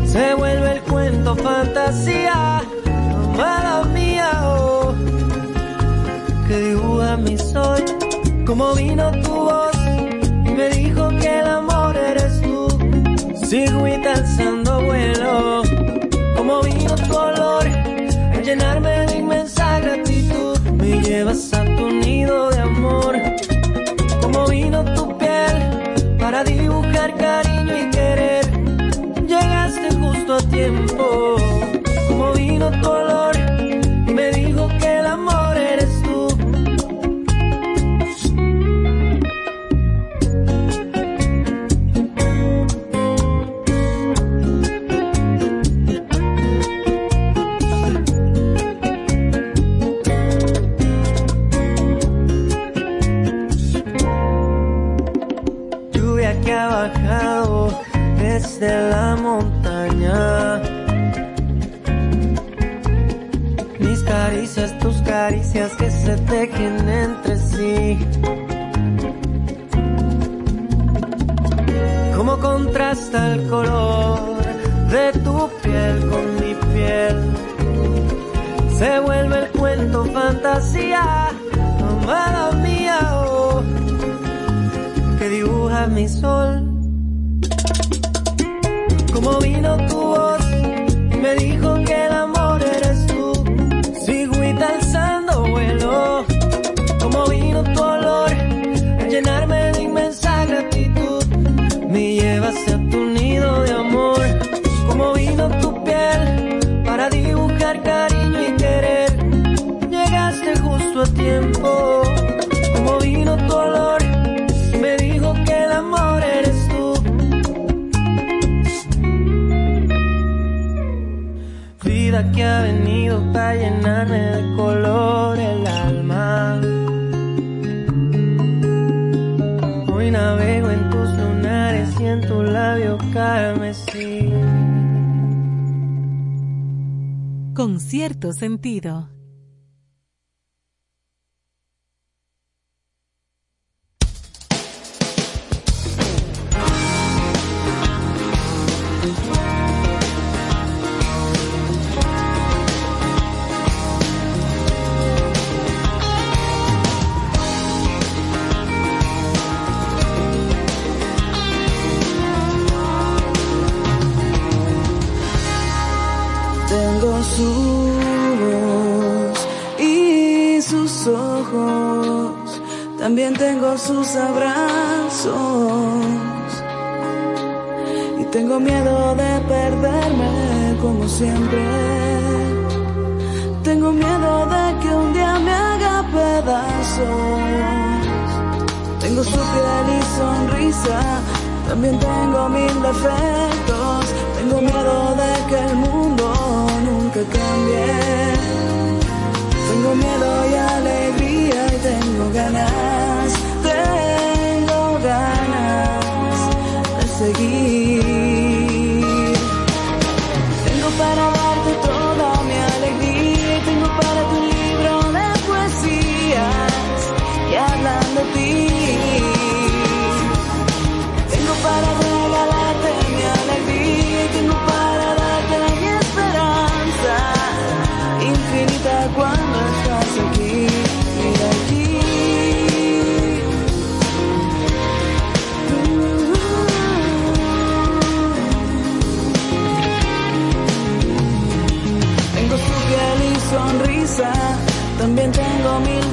Se vuelve el cuento fantasía, amada mía. Oh que dibuja mi sol, como vino tu voz y me dijo que el amor eres tú. Sigo y alzando vuelo, como vino tu olor, a llenarme de inmensa gratitud. Me llevas a tu nido de amor, para dibujar cariño y querer. Llegaste justo a tiempo, como vino tu desde la montaña. Mis caricias, tus caricias que se tejen entre sí. Cómo contrasta el color de tu piel con mi piel. Se vuelve el cuento fantasía, amada mía, oh, que dibuja mi sol. Como vino tu voz y me dijo que Que ha venido para llenarme de color el alma. Hoy navego en tus lunares y en tu labio carmesí. Con cierto sentido. Sus abrazos. Y tengo miedo de perderme como siempre. Tengo miedo de que un día me haga pedazos. Tengo su piel y sonrisa, también tengo mil defectos. Tengo miedo de que el mundo nunca cambie. Tengo miedo y alegría y tengo ganas, seguir.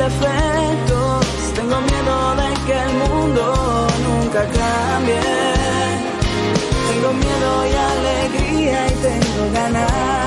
Tengo miedo de que el mundo nunca cambie. Tengo miedo y alegría y tengo ganas,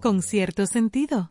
Con cierto sentido.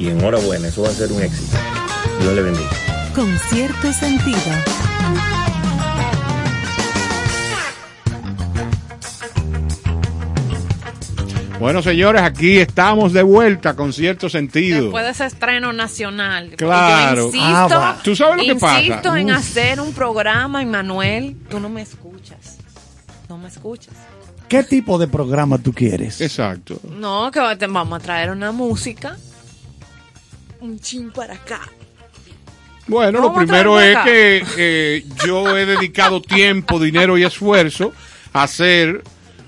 y enhorabuena, eso va a ser un éxito. Dios le bendiga. Con cierto sentido. Bueno, señores, aquí estamos de vuelta con cierto sentido. Después de ese estreno nacional. Claro. Yo insisto, Ah, va. ¿Tú sabes lo que pasa? Insisto en Uf. hacer un programa, Manuel. Tú no me escuchas. No me escuchas. ¿Qué tipo de programa tú quieres? Exacto. No, que vamos a traer una música. Un chin para acá. Bueno, lo primero es que eh, yo he dedicado tiempo, dinero y esfuerzo a hacer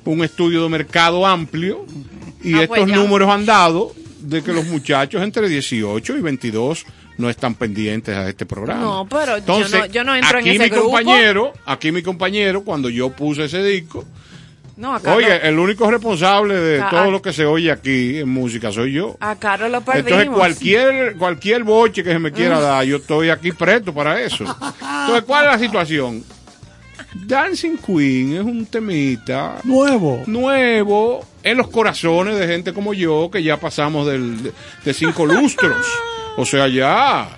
un estudio de mercado amplio y Ah, pues estos ya. números han dado de que los muchachos entre 18 y 22 no están pendientes a este programa. No, pero Entonces, yo, no, yo no entro aquí en ese mi grupo. compañero, aquí mi compañero, cuando yo puse ese disco, No, acá oye, lo- el único responsable de todo lo que se oye aquí en música soy yo. a Carlos lo perdimos. Entonces, cualquier, cualquier boche que se me quiera Mm. dar, yo estoy aquí presto para eso. Entonces, ¿cuál es la situación? Dancing Queen es un temita Nuevo. nuevo en los corazones de gente como yo, que ya pasamos del, de, de cinco lustros. O sea, ya.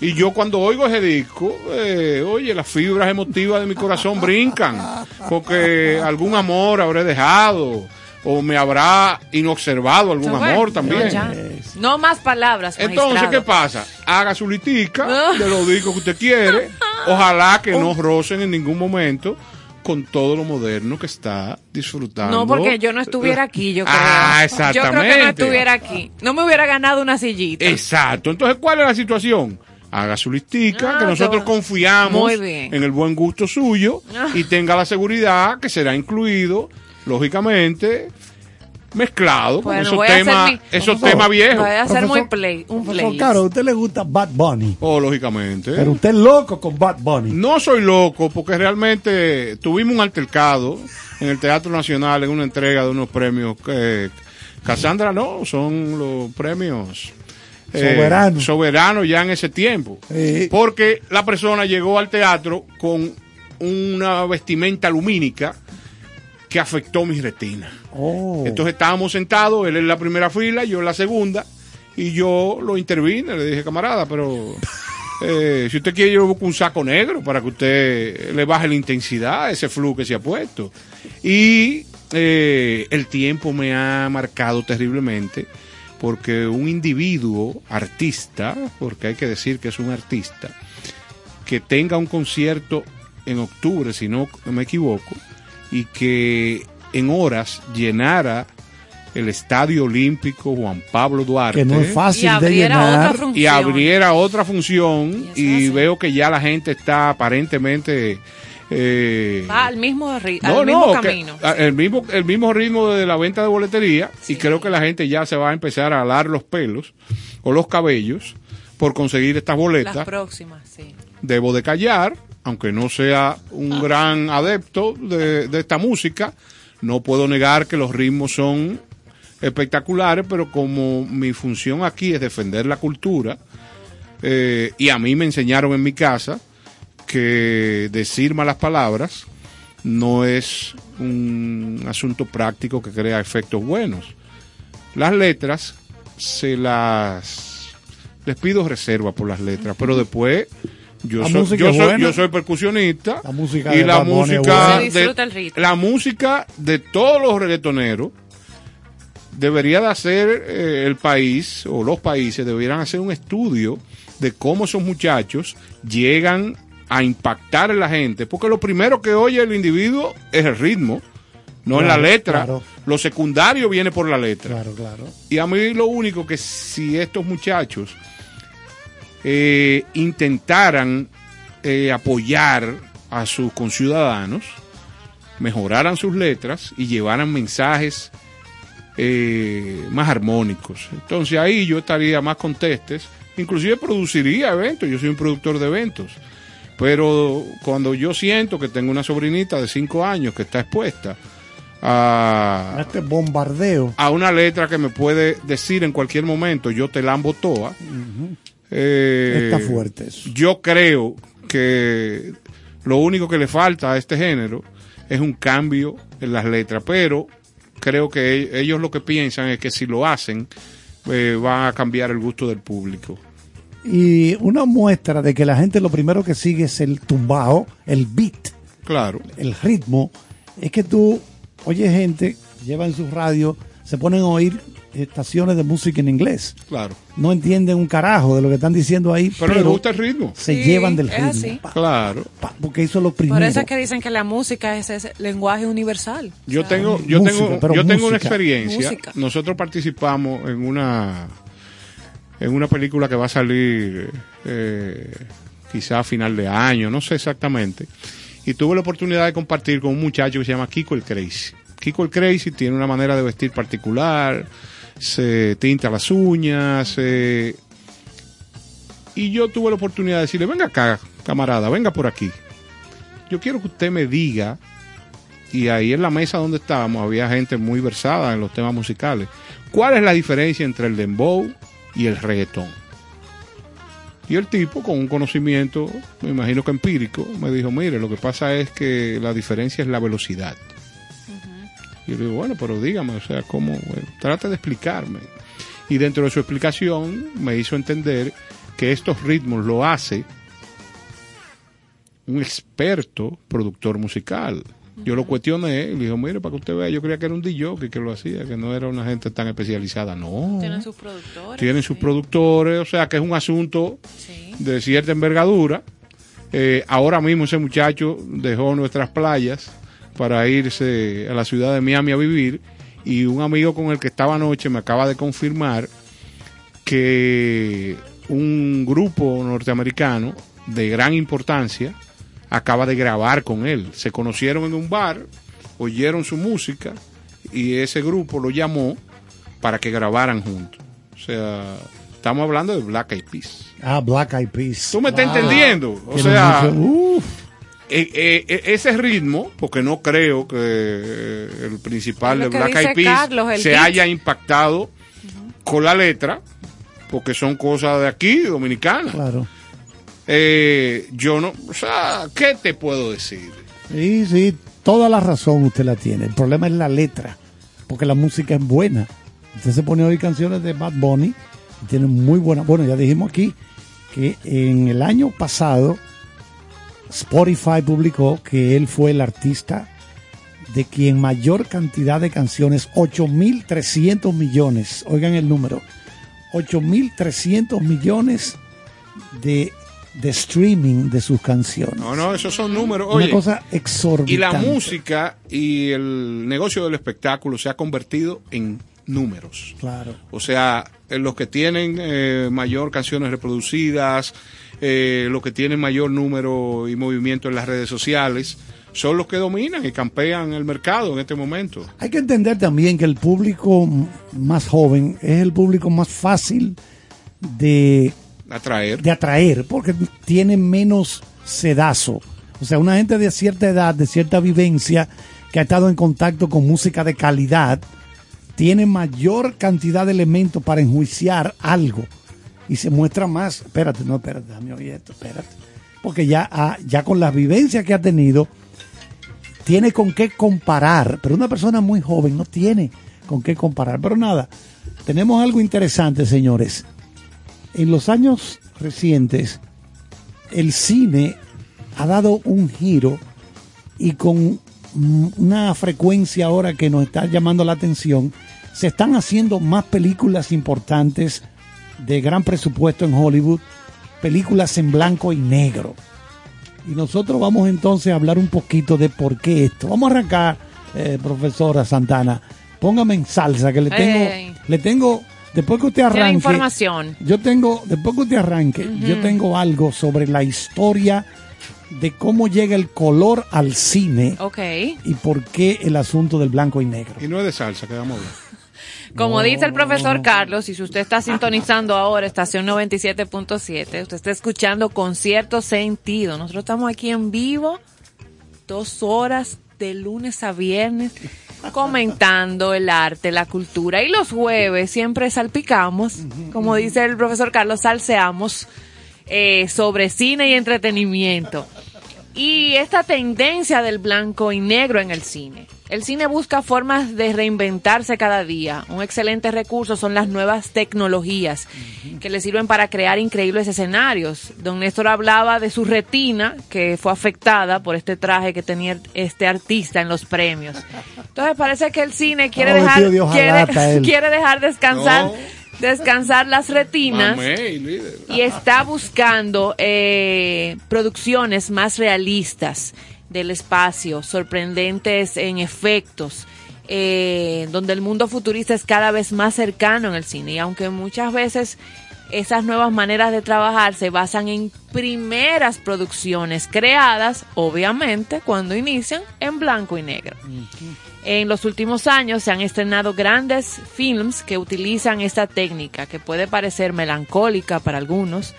Y yo cuando oigo ese disco, eh, oye, las fibras emotivas de mi corazón brincan, porque algún amor habré dejado, o me habrá inobservado algún Bueno, amor también. ya. No más palabras, Entonces. ¿qué pasa? Haga su litica de los discos que usted quiere. Ojalá que no rocen en ningún momento con todo lo moderno que está disfrutando. No, porque yo no estuviera aquí, yo creo. Ah, Yo creo que no exactamente. estuviera aquí. No me hubiera ganado una sillita. Exacto. Entonces, ¿cuál es la situación? Haga su listica, Ah, que nosotros todo. confiamos en el buen gusto suyo Ah. y tenga la seguridad que será incluido, lógicamente, mezclado Bueno, con esos temas, mi- esos Profesor, temas viejos. Voy a hacer Profesor- muy play, un play. Caro, a usted le gusta Bad Bunny, Oh, lógicamente. pero usted es loco con Bad Bunny. No soy loco porque realmente tuvimos un altercado en el Teatro Nacional en una entrega de unos premios que Cassandra no, son los premios eh, Soberanos. soberanos ya en ese tiempo. Sí. Porque la persona llegó al teatro con una vestimenta lumínica que afectó mi retina. Oh. Entonces estábamos sentados, él en la primera fila, yo en la segunda, y yo lo intervine, le dije, camarada, pero eh, si usted quiere yo busco un saco negro para que usted le baje la intensidad a ese flu que se ha puesto. Y eh, el tiempo me ha marcado terriblemente porque un individuo artista, porque hay que decir que es un artista, que tenga un concierto en octubre, si no me equivoco, y que en horas llenara el Estadio Olímpico Juan Pablo Duarte que no es Y fácil de abriera llenar. y abriera otra función Y veo que ya la gente está aparentemente eh, Va al mismo, no, al mismo no, camino. el mismo el mismo ritmo de la venta de boletería y creo que la gente ya se va a empezar a alar los pelos o los cabellos por conseguir estas Las boletas próximas, sí. debo de callar, aunque no sea un gran adepto de, de esta música, no puedo negar que los ritmos son espectaculares, pero como mi función aquí es defender la cultura, eh, y a mí me enseñaron en mi casa que decir malas palabras no es un asunto práctico que crea efectos buenos. Las letras se las les pido reserva por las letras, pero después yo La soy, yo soy, yo soy percusionista La música y de la música de, la música de todos los reggaetoneros debería de hacer eh, el país o los países deberían hacer un estudio de cómo esos muchachos llegan a impactar en la gente, porque lo primero que oye el individuo es el ritmo, no en la Claro, letra. claro. Lo secundario viene por la letra. Claro, claro. Y a mí lo único que si estos muchachos eh, intentaran eh, apoyar a sus conciudadanos, mejoraran sus letras y llevaran mensajes eh, más armónicos. Entonces ahí yo estaría más contestes, inclusive produciría eventos, yo soy un productor de eventos. Pero cuando yo siento que tengo una sobrinita de 5 años que está expuesta a, Este bombardeo. a una letra que me puede decir en cualquier momento, yo te lambo toa. eh, Está fuerte eso. Yo creo que lo único que le falta a este género es un cambio en las letras, pero creo que e- ellos lo que piensan es que si lo hacen eh, va a cambiar el gusto del público. Y una muestra de que la gente lo primero que sigue es el tumbao, el beat, Claro. el ritmo, es que tú oyes gente, llevan su radio, se ponen a oír estaciones de música en inglés. Claro. No entienden un carajo de lo que están diciendo ahí, Pero les gusta el ritmo. se Sí, llevan del es ritmo. así. pa, Claro. pa, porque eso es lo primero. Por eso es que dicen que la música es ese lenguaje universal. Yo tengo, yo Música, tengo, yo tengo una experiencia. Música. Nosotros participamos en una, en una película que va a salir eh, quizá a final de año, no sé exactamente. Y tuve la oportunidad de compartir con un muchacho que se llama Kiko el Crazy. Kiko el Crazy tiene una manera de vestir particular, se tinta las uñas, eh, y yo tuve la oportunidad de decirle, venga acá, camarada, venga por aquí. Yo quiero que usted me diga y ahí en la mesa donde estábamos había gente muy versada en los temas musicales. ¿Cuál es la diferencia entre el dembow y el reggaetón? Y el tipo, con un conocimiento, me imagino que empírico, me dijo, mire, lo que pasa es que la diferencia es la velocidad. Y yo le digo, bueno, pero dígame, o sea, ¿cómo? Bueno, trate de explicarme. Y dentro de su explicación me hizo entender que estos ritmos lo hace un experto productor musical. Yo lo cuestioné y le dijo, mire, para que usted vea, yo creía que era un DJ que lo hacía, que no era una gente tan especializada. No. Tienen sus productores. Tienen sus productores, o sea que es un asunto Sí. de cierta envergadura. Eh, ahora mismo ese muchacho dejó nuestras playas para irse a la ciudad de Miami a vivir y un amigo con el que estaba anoche me acaba de confirmar que un grupo norteamericano de gran importancia acaba de grabar con él. Se conocieron en un bar, oyeron su música y ese grupo lo llamó para que grabaran juntos. O sea, estamos hablando de Black Eyed Peas. Ah, Black Eyed Peas. ¿Tú me estás entendiendo? O sea, eh, eh, eh, ese ritmo, porque no creo que el principal de Black Eyed Peas se beat. haya impactado con la letra, porque son cosas de aquí, dominicanas. Claro. Eh, yo no, o sea, ¿qué te puedo decir? Sí, sí, toda la razón usted la tiene. El problema es la letra, porque la música es buena. Usted se pone a oír canciones de Bad Bunny y tiene muy buena. Bueno, ya dijimos aquí que en el año pasado Spotify publicó que él fue el artista de quien mayor cantidad de canciones, 8.300 millones, oigan el número, 8.300 millones de, de streaming de sus canciones. No, no, esos son números. Una Oye, cosa exorbitante. y la música y el negocio del espectáculo se ha convertido en números. Claro. O sea, en los que tienen eh, mayor canciones reproducidas, eh, los que tienen mayor número y movimiento en las redes sociales, son los que dominan y campean el mercado en este momento. Hay que entender también que el público más joven es el público más fácil de, Atraer. de atraer porque tiene menos sedazo. O sea, una gente de cierta edad, de cierta vivencia, que ha estado en contacto con música de calidad, tiene mayor cantidad de elementos para enjuiciar algo y se muestra más. Espérate, no, espérate, dame oír esto, espérate. Porque ya, ha- ya con las vivencias que ha tenido, tiene con qué comparar, pero una persona muy joven no tiene con qué comparar. Pero nada, tenemos algo interesante, señores. En los años recientes, el cine ha dado un giro y con una frecuencia ahora que nos está llamando la atención, se están haciendo más películas importantes de gran presupuesto en Hollywood, películas en blanco y negro. Y nosotros vamos entonces a hablar un poquito de por qué esto. Vamos a arrancar, eh, profesora Santana. Póngame en salsa, que le tengo, le tengo, después que usted arranque. información. Yo tengo, después que usted arranque, yo tengo algo sobre la historia de cómo llega el color al cine Ok. y por qué el asunto del blanco y negro. Y no es de salsa, que vamos a ver. Como dice el profesor Carlos, y si usted está sintonizando ahora estación 97.7, usted está escuchando con cierto sentido. Nosotros estamos aquí en vivo, dos horas de lunes a viernes, comentando el arte, la cultura. Y los jueves siempre salpicamos, como dice el profesor Carlos, salseamos eh, sobre cine y entretenimiento. Y esta tendencia del blanco y negro en el cine. El cine busca formas de reinventarse cada día. Un excelente recurso son las nuevas tecnologías que le sirven para crear increíbles escenarios. Don Néstor hablaba de su retina que fue afectada por este traje que tenía este artista en los premios. Entonces parece que el cine quiere dejar quiere, dejar descansar No. Descansar las retinas Mamey, y está buscando eh, producciones más realistas del espacio, sorprendentes en efectos, eh, donde el mundo futurista es cada vez más cercano en el cine. Y aunque muchas veces esas nuevas maneras de trabajar se basan en primeras producciones creadas, obviamente, cuando inician en blanco y negro. En los últimos años se han estrenado grandes films que utilizan esta técnica, que puede parecer melancólica para algunos,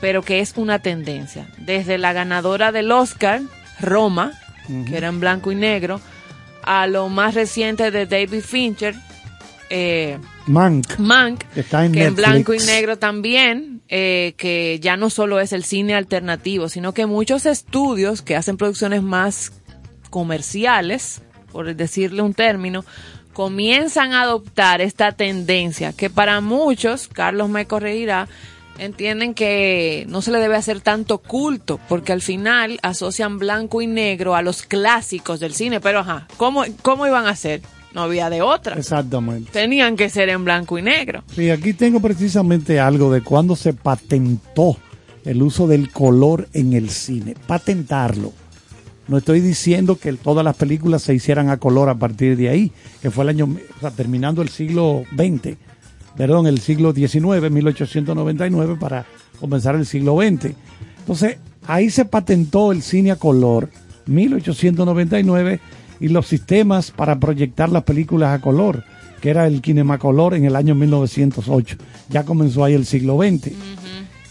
pero que es una tendencia. Desde la ganadora del Oscar, Roma, que era en blanco y negro, a lo más reciente de David Fincher, eh, Mank. Mank, Está en que en blanco y negro también, eh, que ya no solo es el cine alternativo, sino que muchos estudios que hacen producciones más comerciales, por decirle un término, comienzan a adoptar esta tendencia que para muchos, Carlos me corregirá, entienden que no se le debe hacer tanto culto, porque al final asocian blanco y negro a los clásicos del cine, pero ajá, ¿cómo, cómo iban a ser? No había de otra. Exactamente. Tenían que ser en blanco y negro. Sí, aquí tengo precisamente algo de cuando se patentó el uso del color en el cine. Patentarlo. No estoy diciendo que todas las películas se hicieran a color a partir de ahí, que fue el año, o sea, terminando el siglo XX, perdón, el siglo XIX, 1899, para comenzar el siglo XX. Entonces, ahí se patentó el cine a color, 1899, y los sistemas para proyectar las películas a color, que era el Kinemacolor en el año 1908. Ya comenzó ahí el siglo XX.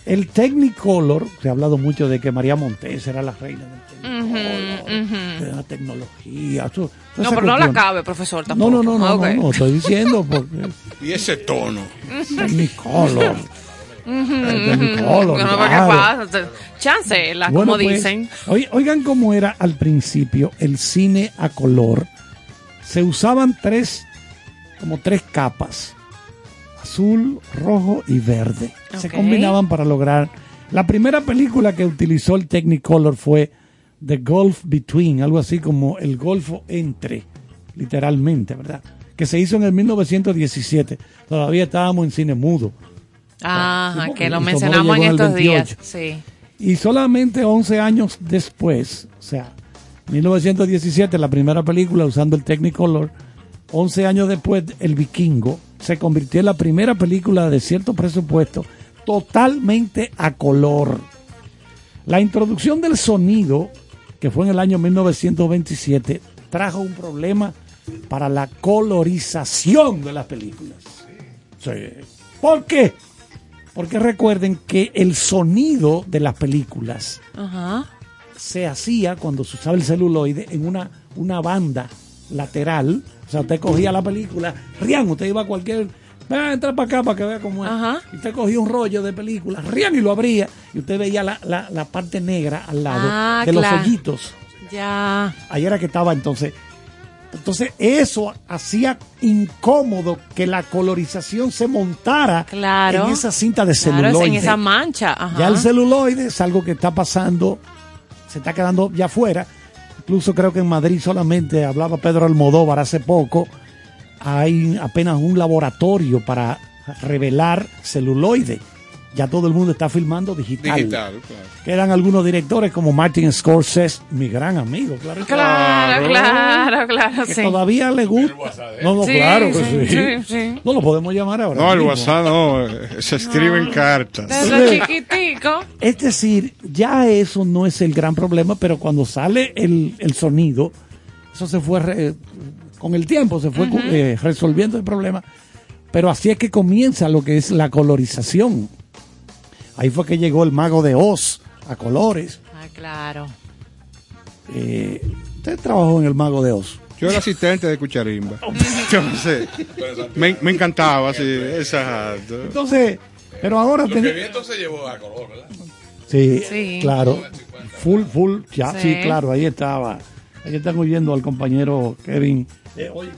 El Technicolor, se ha hablado mucho de que María Montes era la reina del Technicolor, de la tecnología. eso- No, pero no la cabe, profesor, No, tampoco. no, no, no, no, no, estoy diciendo porque Y ese tono. Technicolor. Technicolor, No, pero ¿qué claro. pasa? Chancela, Bueno, como pues, dicen. oi- oigan cómo era al principio el cine a color. Se usaban tres, como tres capas. Azul, rojo y verde. Se combinaban para lograr. La primera película que utilizó el Technicolor fue The Gulf Between, algo así como El Golfo Entre, literalmente, ¿verdad? Que se hizo en el 1917. Todavía estábamos en cine mudo. Ajá, que lo mencionamos en estos días. 28. Sí. Y solamente 11 años después, o sea, 1917, la primera película usando el Technicolor, 11 años después, El Vikingo se convirtió en la primera película de cierto presupuesto totalmente a color. La introducción del sonido, que fue en el año 1927, trajo un problema para la colorización de las películas. Sí. ¿Por qué? Porque recuerden que el sonido de las películas Ajá. se hacía cuando se usaba el celuloide en una, una banda lateral. O sea, usted cogía la película, Rian, usted iba a cualquier. Ven, entra para acá para que vea cómo es. Ajá. Y usted cogía un rollo de película, Rian, y lo abría. Y usted veía la, la- la parte negra al lado Ah, de claro. los hoyitos. Ya. Ahí era que estaba entonces. Entonces eso hacía incómodo que la colorización se montara Claro. en esa cinta de celuloide. en esa mancha. Ajá. Ya el celuloide es algo que está pasando, se está quedando ya afuera. Incluso creo que en Madrid solamente, hablaba Pedro Almodóvar hace poco, hay apenas un laboratorio para revelar celuloide. Ya todo el mundo está filmando digital. Digital, claro. Quedan algunos directores como Martin Scorsese, mi gran amigo, claro. Claro, claro, claro, que sí. todavía le gusta. No, no, Sí, claro que sí, sí. sí, sí. No lo podemos llamar ahora. No, el mismo. WhatsApp no, eh, se escriben cartas. Desde chiquitico. Es decir, ya eso no es el gran problema, pero cuando sale el, el sonido, eso se fue, re- con el tiempo se fue eh, resolviendo el problema. Pero así es que comienza lo que es la colorización. Ahí fue que llegó el mago de Oz a colores. Ah, claro. Eh, usted trabajó en el mago de Oz. Yo era asistente de Cucharimba. Yo no sé. Me, me encantaba, sí, exacto. Entonces, pero ahora Lo que tenemos... vi entonces llevó a color, ¿verdad? Sí, Sí. claro. Full, full, ya, sí. Sí. claro, ahí estaba. Ahí están oyendo al compañero Kevin. eh, oye,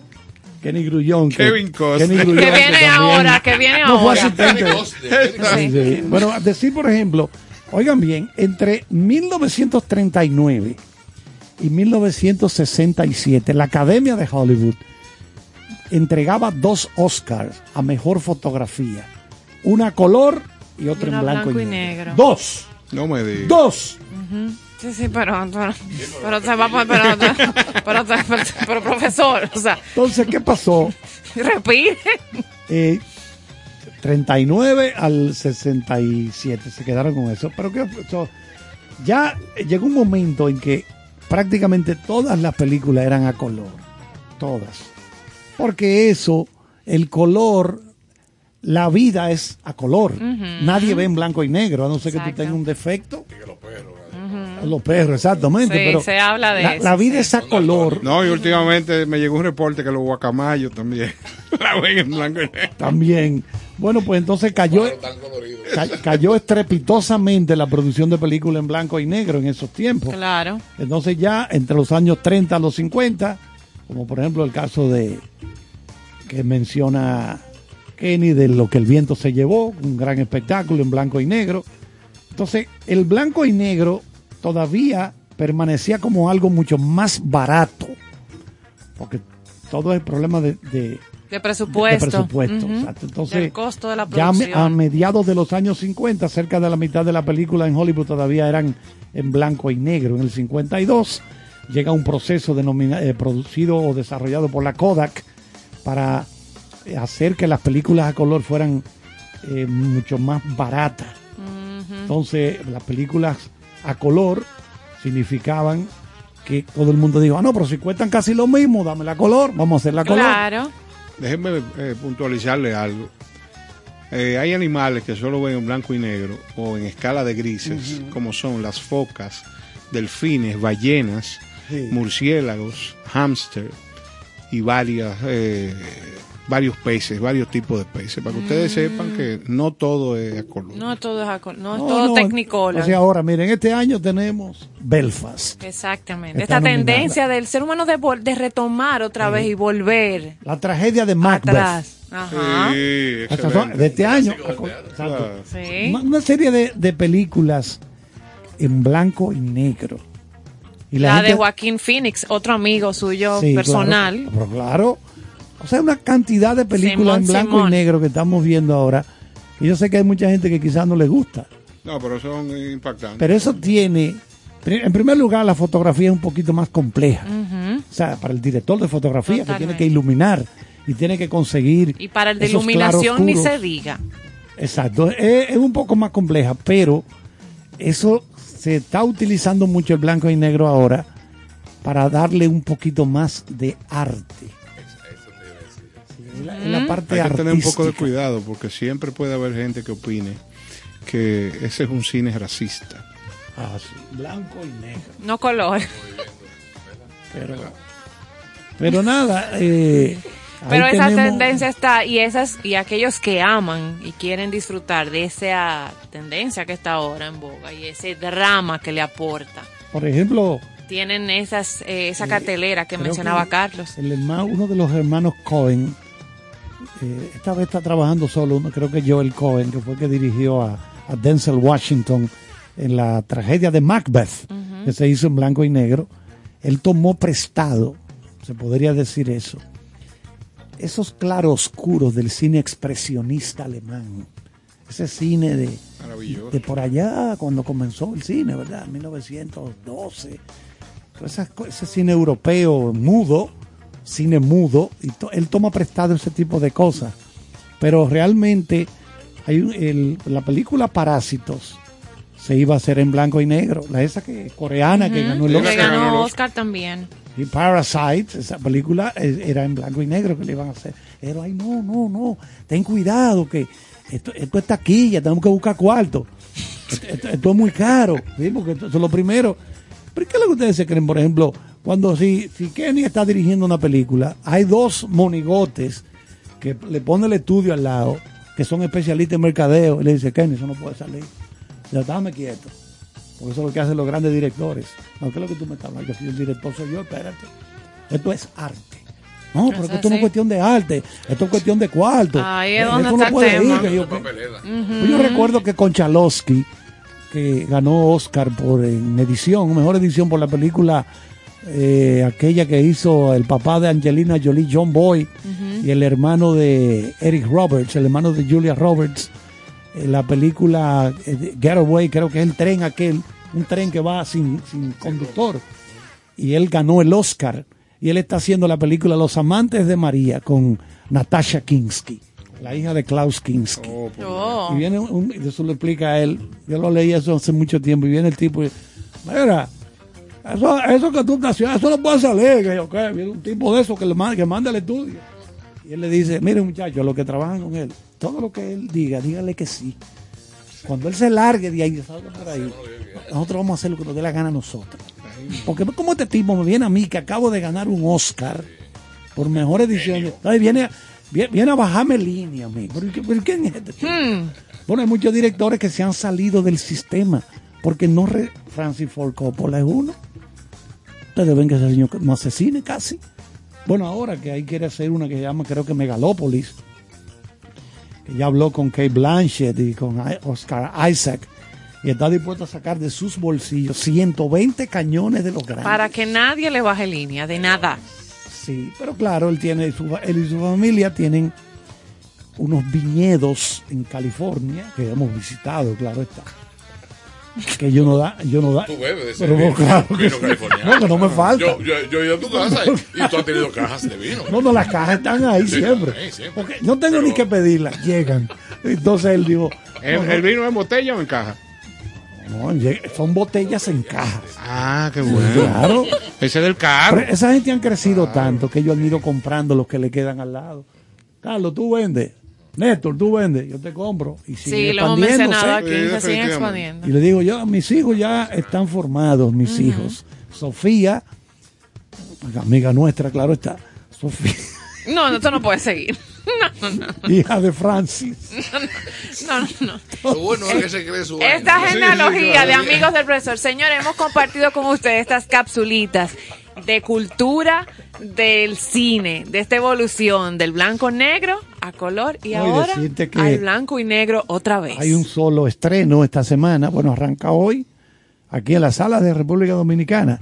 Kenny Grullón. que- Kevin Costner. Kenny Que viene ahora, que viene No fue ahora. asistente. Sí. Sí, sí. Bueno, decir, por ejemplo, oigan bien, entre 1939 y 1967, la Academia de Hollywood entregaba dos Oscars a mejor fotografía. Una color y otra en blanco, blanco y y negro. Dos. No me digas. Dos. Sí, sí, pero, pero, pero se va a poner, pero, pero, pero, pero, profesor, o sea, Entonces, ¿qué pasó? respire. Eh, 39 al 67 se quedaron con eso. Pero que ya llegó un momento en que prácticamente todas las películas eran a color. Todas. Porque eso, el color, la vida es a color. Nadie ve en blanco y negro, a no ser que tú tengas un defecto. Los perros, exactamente. Sí, pero se habla de la, eso, la vida sí. es a color. No, y últimamente me llegó un reporte que los guacamayos también la ven en blanco y negro. También. Bueno, pues entonces cayó, ca- cayó estrepitosamente la producción de películas en blanco y negro en esos tiempos. Claro. Entonces ya entre los años 30 a los 50, como por ejemplo el caso de que menciona Kenny de lo que el viento se llevó, un gran espectáculo en blanco y negro. Entonces el blanco y negro todavía permanecía como algo mucho más barato, porque todo es el problema de, de- De presupuesto. de presupuesto. Entonces, Del costo de la ya a me- producción. a mediados de los años 50, cerca de la mitad de la película en Hollywood todavía eran en blanco y negro. En el 52 llega un proceso eh, producido o desarrollado por la Kodak para hacer que las películas a color fueran eh, mucho más baratas. Entonces, las películas a color significaban que todo el mundo dijo, ah, no, pero si cuestan casi lo mismo, dame la color, vamos a hacer la color. Claro. Déjenme eh, puntualizarle algo. Eh, hay animales que solo ven en blanco y negro o en escala de grises, como son las focas, delfines, ballenas, Sí. murciélagos, hámster y varias, eh, varios peces, varios tipos de peces, para que ustedes sepan que no todo es a color. No todo es, aco- no es No, todo no, tecnicolor. O sea, ahora, miren, este año tenemos Belfast, Exactamente. Está Esta nominada. tendencia del ser humano de, vol- de retomar otra vez y volver la tragedia de Macbeth. atrás. Ajá. Sí, de este año. Exacto. Sí. Una, una serie de, de películas en blanco y negro. Y La, gente- de Joaquín Phoenix, otro amigo suyo Sí, personal. Claro, pero claro. O sea, una cantidad de películas Simón, en blanco Simón. y negro que estamos viendo ahora. Y yo sé que hay mucha gente que quizás no le gusta. No, pero son impactantes. Pero eso tiene. En primer lugar, la fotografía es un poquito más compleja. O sea, para el director de fotografía, que tiene que iluminar y tiene que conseguir. Y para el de esos iluminación ni se diga. Exacto, es, es un poco más compleja, pero eso se está utilizando mucho el blanco y negro ahora para darle un poquito más de arte. Sí, en la, en la parte Hay que tener un poco de cuidado porque siempre puede haber gente que opine que ese es un cine racista. Ah, sí, blanco y negro. No color. Pero, pero nada, eh, Pero esa tenemos- tendencia está y esas y aquellos que aman y quieren disfrutar de esa tendencia que está ahora en boga y ese drama que le aporta. por ejemplo, Tienen esas eh, esa cartelera que mencionaba que Carlos. El hermano, uno de los hermanos Cohen, eh, esta vez está trabajando solo, uno, creo que Joel Cohen, que fue el que dirigió a, a Denzel Washington en la tragedia de Macbeth, que se hizo en blanco y negro. Él tomó prestado, se podría decir eso, esos claroscuros del cine expresionista alemán. Ese cine de, de por allá cuando comenzó el cine, ¿verdad? 1912. Todo esas co- ese cine europeo mudo, cine mudo, y to- él toma prestado ese tipo de cosas. Pero realmente hay un- el- la película Parásitos se iba a hacer en blanco y negro, la esa que coreana que ganó el Oscar. ganó Oscar también. Y Parasite, esa película eh, era en blanco y negro que le iban a hacer. Pero ay, no, no, no, ten cuidado que esto, esto es taquilla, tenemos que buscar cuarto. Esto, esto- esto es muy caro, ¿sí? porque esto, eso es lo primero. ¿Pero qué es lo que ustedes se creen, por ejemplo, cuando si, si Kenny está dirigiendo una película, hay dos monigotes que le pone el estudio al lado, que son especialistas en mercadeo, y le dice, Kenny, eso no puede salir. Ya dame quieto. Porque eso es lo que hacen los grandes directores. No, ¿qué es lo que tú me estás hablando? Que si el director soy yo, espérate. Esto es arte. No, pero esto no es cuestión de arte, esto es cuestión de cuarto. Ahí es donde esto está el puede tema. ir, que yo- pues yo recuerdo que Conchalowski, que ganó Oscar por en edición, mejor edición por la película eh, aquella que hizo el papá de Angelina Jolie, John Boy, y el hermano de Eric Roberts, el hermano de Julia Roberts, en la película eh, Getaway, creo que es el tren aquel, un tren que va sin, sin conductor. Y él ganó el Oscar. Y él está haciendo la película Los Amantes de María con Natasha Kinski, la hija de Klaus Kinski. Oh. Y viene un, y eso lo explica a él. Yo lo leí eso hace mucho tiempo. Y viene el tipo y mira, eso, eso que tú estás haciendo, eso no puede salir. Que yo, ¿qué? Viene un tipo de eso que, le manda, que manda el estudio. Y él le dice, mire muchachos, los que trabajan con él, todo lo que él diga, dígale que sí. Cuando él se largue de ahí, salga por ahí, nosotros vamos a hacer lo que nos dé la gana a nosotros. Porque como este tipo me viene a mí, que acabo de ganar un Oscar por mejor edición, Entonces viene, viene, viene a bajarme línea a mí. ¿Pero, qué- pero quién es este tipo? Bueno, hay muchos directores que se han salido del sistema porque no... Re Francis Ford Coppola es uno. Ustedes ven que ese señor no hace cine casi. Bueno, ahora que ahí quiere hacer una que se llama, creo que Megalópolis, que ya habló con Kate Blanchett y con Oscar Isaac, y está dispuesto a sacar de sus bolsillos 120 cañones de los grandes. Para que nadie le baje línea, de nada. Sí, pero claro, él tiene su, él y su familia tienen unos viñedos en California que hemos visitado, claro está. Que yo no da, yo no da. Tú bebes de ese pero vino, claro que vino sí. californiano. No, que no me falta. Yo, yo, yo he ido a tu casa y, y tú has tenido cajas de vino. No, no, las cajas están ahí Sí, siempre. ahí siempre. Porque no tengo ni que pedirlas, llegan. Entonces él dijo, ¿El, no, el vino en botella o en caja? No, son botellas en cajas. Ah, qué bueno. Claro. Ese es del carro. Pero esa gente han crecido tanto que ellos han ido comprando los que le quedan al lado. Carlos, tú vendes. Néstor, tú vendes. Yo te compro. Y sigue Sí, lo hemos mencionado aquí, Sí, se siguen expandiendo. Y le digo yo, mis hijos ya están formados, mis hijos. Sofía, amiga nuestra, claro está. Sofía, No, no, esto no puede seguir. No, no, no. hija de Francis. No, no, no. Lo bueno es que se cree su Esta vaina. genealogía de amigos del profesor. Señores, hemos compartido con ustedes estas capsulitas de cultura del cine, de esta evolución del blanco-negro a color y No, y ahora que al blanco y negro otra vez. Hay un solo estreno esta semana, bueno, arranca hoy, aquí en la sala de República Dominicana.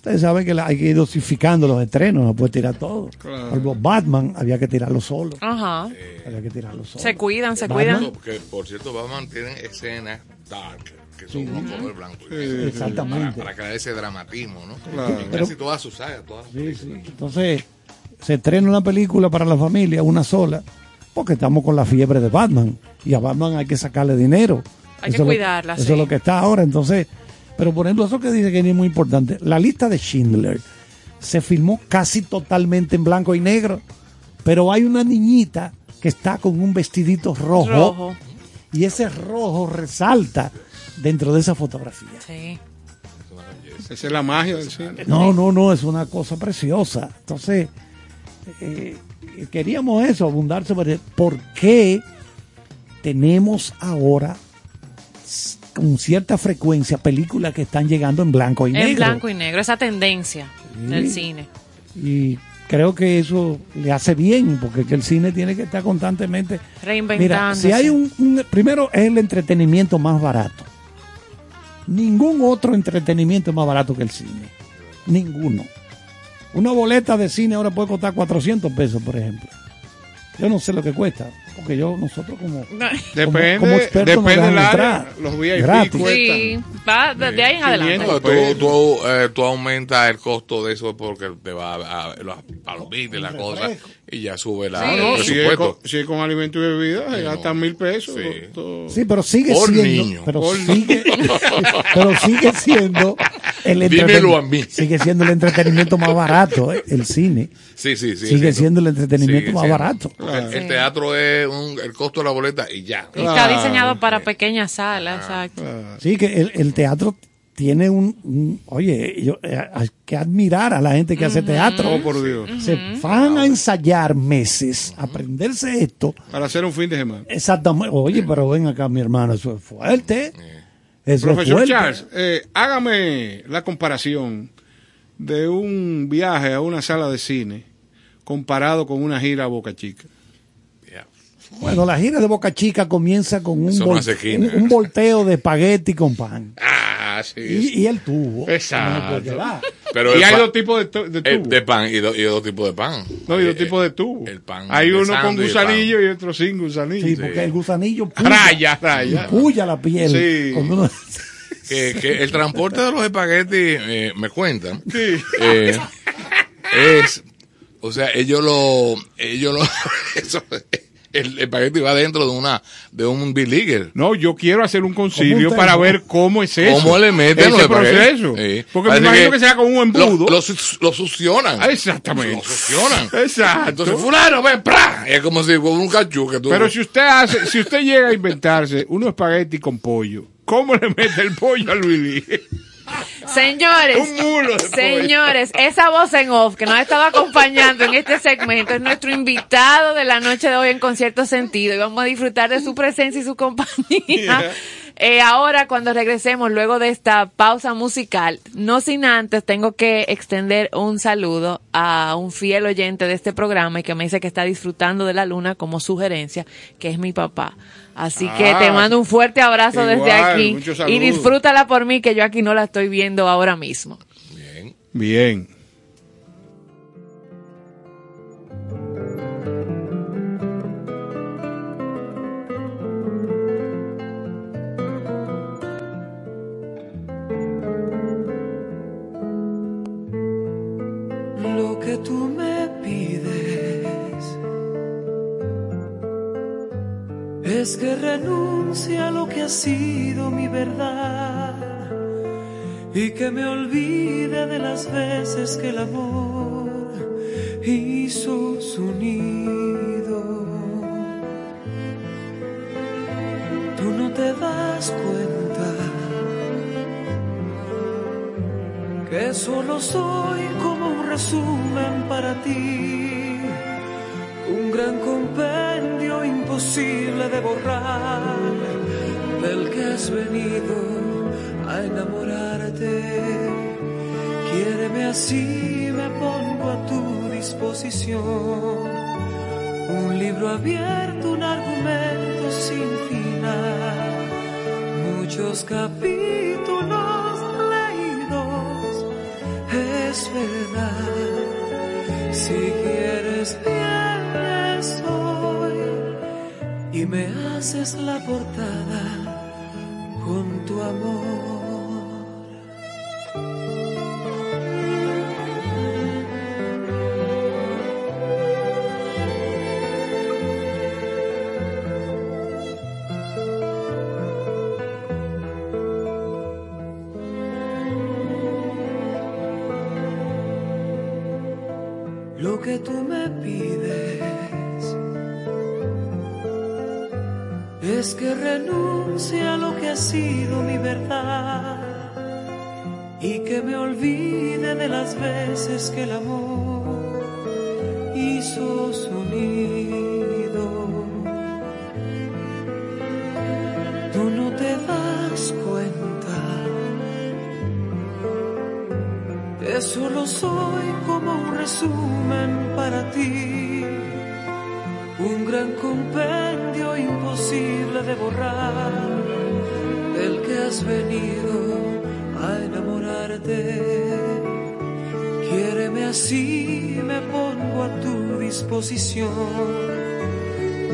Ustedes saben que hay que ir dosificando los estrenos, no puede tirar todo. Por ejemplo, Batman había que tirarlo solo. Ajá. Había que tirarlo solo. Se cuidan, se Batman. cuidan. No, porque por cierto, Batman tiene escenas dark, que son unos color blanco. y negro, Exactamente. Para, para crear ese dramatismo, ¿no? Claro. Casi todas sus sagas, todas sus Sí, sí. películas. Entonces, se estrena una película para la familia, una sola, porque estamos con la fiebre de Batman. Y a Batman hay que sacarle dinero. Hay que lo- cuidarla, Eso sí. es lo que está ahora. Entonces, pero por ejemplo, eso que dice que es muy importante. La lista de Schindler se filmó casi totalmente en blanco y negro, pero hay una niñita que está con un vestidito rojo, Rojo. y ese rojo resalta dentro de esa fotografía. Sí. Esa es la magia del cine. No, no, no, es una cosa preciosa. Entonces, eh, queríamos eso, abundar sobre por qué tenemos ahora con cierta frecuencia películas que están llegando en blanco y En negro. blanco y negro, esa tendencia del cine. Y creo que eso le hace bien, porque que el cine tiene que estar constantemente. Mira, Reinventándose. si hay un, un- Primero, es el entretenimiento más barato. Ningún otro entretenimiento es más barato que el cine. Ninguno. Una boleta de cine ahora puede costar 400 pesos, por ejemplo. Yo no sé lo que cuesta, porque yo, nosotros como... Depende, como expertos depende del área. Los VIP Gratis. Sí, va de ahí en adelante. No, tú, tú, eh, tú aumentas el costo de eso porque te va a, a los palomitas y la cosa y ya sube la, No, el no, si, es presupuesto. con, si es con alimento y bebida, se Sí, gastan no. mil pesos. Sí. todo- Sí, pero sigue Por siendo... niño. Pero, Por sigue, pero sigue siendo El Dímelo a mí. Sigue siendo el entretenimiento más barato, ¿eh? el cine. Sí, sí, sí. Sigue sí, siendo el entretenimiento Sigue más siendo. barato. El, el teatro es un- el costo de la boleta y ya. Y está diseñado para pequeñas salas, exacto. Sí, que el, el teatro tiene un, un- oye, yo, eh, hay que admirar a la gente que hace teatro. Oh, por Dios. Se van a ensayar meses, aprenderse esto. Para hacer un fin de semana. Exactamente. Oye, pero ven acá, mi hermano, eso es fuerte. Eso es Profesor fuerte. Charles, eh, hágame la comparación de un viaje a una sala de cine comparado con una gira a Boca Chica. Bueno, la gira de Boca Chica comienza con un, vol- un, un volteo de espagueti con pan. Ah, sí. Y, y el tubo. Exacto. No. Pero y el hay pan- dos tipos de, tu- de el- tubos. de pan y, do- y dos tipos de pan. no, y dos Eh, tipos de tubos. El pan. Hay uno con gusanillo y otro sin gusanillo. Sí, porque el gusanillo puya, Raya, raya. puya la piel. Sí. Uno- Que, que el transporte de los espaguetis, eh, me cuentan, Sí. eh, es, o sea, ellos lo, ellos lo, eso, el espagueti va dentro de una, de un biliger. No, yo quiero hacer un concilio un para ver cómo es eso. ¿Cómo le meten ese proceso. Sí. Porque me Parece imagino que, sea con un embudo. Lo, lo, su- lo succionan. Ah, Exactamente. Lo succionan. Exacto. Entonces, fulano, ven, ¡pra! Es como si fuera un cachú que tú... Pero si usted hace, si usted llega a inventarse unos espagueti con pollo, ¿cómo le mete el pollo a Luis? Señores, señores, esa voz en off que nos ha estado acompañando en este segmento es nuestro invitado de la noche de hoy en Concierto Sentido y vamos a disfrutar de su presencia y su compañía. Eh, ahora, cuando regresemos, luego de esta pausa musical, no sin antes, tengo que extender un saludo a un fiel oyente de este programa y que me dice que está disfrutando de la luna como sugerencia, que es mi papá. Así que Ah, te mando un fuerte abrazo desde aquí y disfrútala por mí, que yo aquí no la estoy viendo ahora mismo. Bien. lo que tú me es que renuncie a lo que ha sido mi verdad y que me olvide de las veces que el amor hizo su nido. Tú no te das cuenta que solo soy como un resumen para ti, un gran compendio imposible de borrar, del que has venido a enamorarte. Quiéreme así, me pongo a tu disposición, un libro abierto, un argumento sin final, muchos capítulos leídos es verdad. Si me haces la portada con tu amor. Que el amor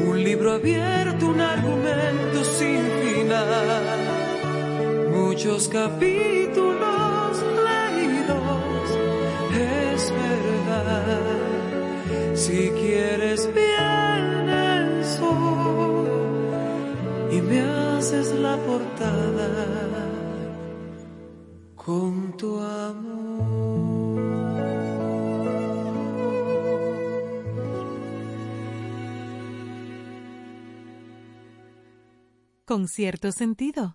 un libro abierto, un argumento sin final, muchos capítulos leídos, es verdad. Si quieres vienes hoy y me haces la portada con cierto sentido.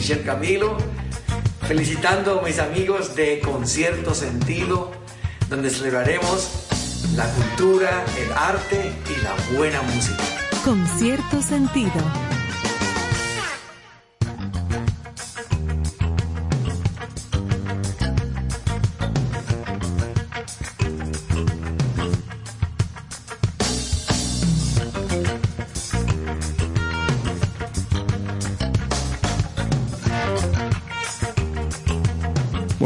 Michel Camilo, felicitando a mis amigos de Concierto Sentido, donde celebraremos la cultura, el arte y la buena música. Concierto Sentido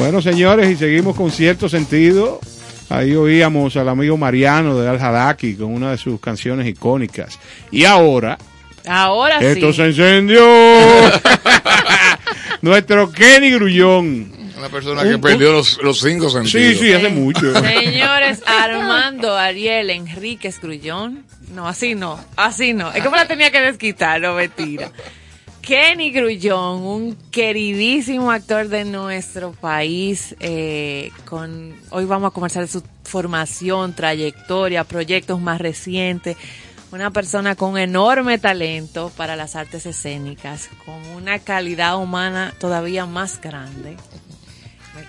Bueno, señores, y seguimos con cierto sentido. Ahí oíamos al amigo Mariano de Al Hadaki con una de sus canciones icónicas. Y ahora, Ahora esto sí. se encendió. Nuestro Kenny Grullón. Una persona que perdió los, los cinco sentidos. Sí, sí, hace mucho. Señores, Armando Ariel Enríquez Grullón. No, así no, así no. Es me la tenía que desquitar, no mentira. Kenny Grullón, un queridísimo actor de nuestro país. eh, con Hoy vamos a conversar de su formación, trayectoria, proyectos más recientes. Una persona con enorme talento para las artes escénicas, con una calidad humana todavía más grande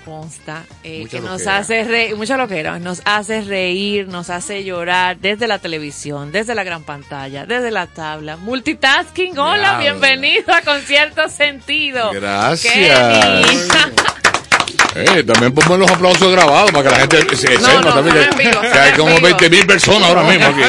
consta, eh, que nos loquera. hace reír, mucha loquera, nos hace reír, nos hace llorar desde la televisión, desde la gran pantalla, desde la tabla. Multitasking, hola, bienvenido a Concierto Sentido. Gracias. Kenny. Eh, también ponme los aplausos grabados para que la gente se No, sepa no, también son que, en vivo, que son hay en como vivo. 20 mil personas ahora mismo aquí.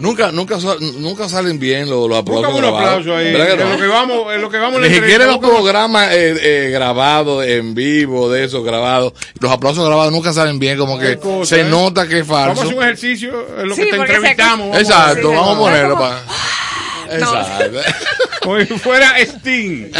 Nunca, nunca, nunca salen bien los, los aplausos Busca un grabados. aplauso ahí. ¿Verdad que En no? lo que vamos, en lo que vamos en Ni siquiera los programas eh, eh, grabados en vivo, de esos grabados, los aplausos grabados nunca salen bien, como que cosa, se ¿eh? nota que es Vamos a falso. hacer un ejercicio en lo Sí, que te entrevistamos. vamos a Exacto, vamos a ponerlo para... No. Exacto. Como si fuera Sting.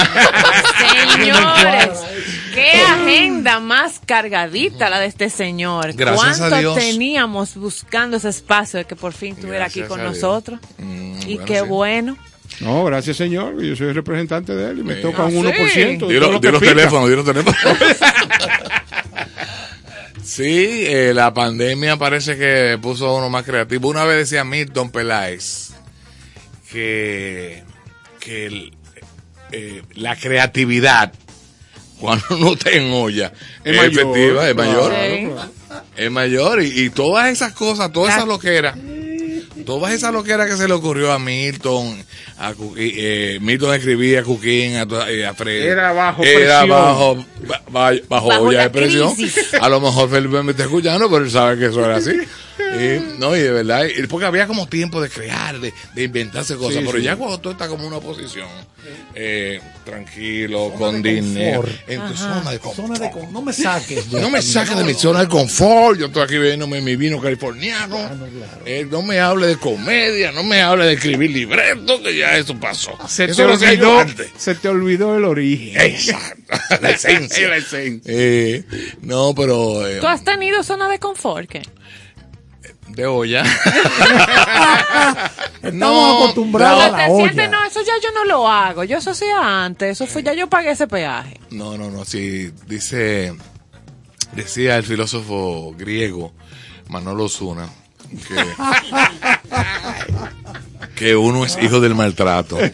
Señores, qué agenda más cargadita la de este señor. Gracias a ¿Cuánto Dios. teníamos buscando ese espacio de que por fin estuviera aquí con a nosotros? Mm, y bueno, qué sí. bueno. No, gracias señor. Yo soy el representante de él y me Sí. toca Ah, un sí. 1%. de Di todo lo- lo di que los teléfonos, di los teléfonos. Sí, eh, la pandemia parece que puso a uno más creativo. Una vez decía Milton Peláez que, que el- eh, la creatividad, cuando uno está en olla, Es es, mayor, efectiva, es claro, mayor. Sí. Es mayor. Y, y todas esas cosas, todas esas loqueras, todas esas loqueras que se le ocurrió a Milton, a Cuquín, eh, Milton escribía a Cuquín, a, eh, a Fred. Era bajo Era presión. bajo, ba- ba- bajo, Bajo olla la de presión. crisis. A lo mejor Felipe me está escuchando, pero él sabe que eso era así. Y, no, y de verdad, y porque había como tiempo de crear, de, de inventarse cosas, Sí, pero sí. ya cuando tú estás como en una posición eh, tranquilo, con dinero, en tu zona de confort. Zona de con- no me saques. No me saques de mi zona de confort. Yo estoy aquí bebiéndome mi vino californiano. Eh, no me hable de comedia, no me hable de escribir libretos, que ya eso pasó. Se eso te, lo olvidó, se te olvidó el origen. Exacto. La esencia. La esencia. Eh, no, pero eh, ¿Tú has tenido zona de confort? ¿qué? De olla. Estamos acostumbrados a la te sientes, no, eso ya yo no lo hago. Yo eso hacía antes. Eso fue, ya yo pagué ese peaje. No, no, no, sí, dice, decía el filósofo griego Manolo Zuna que, que uno es hijo del maltrato.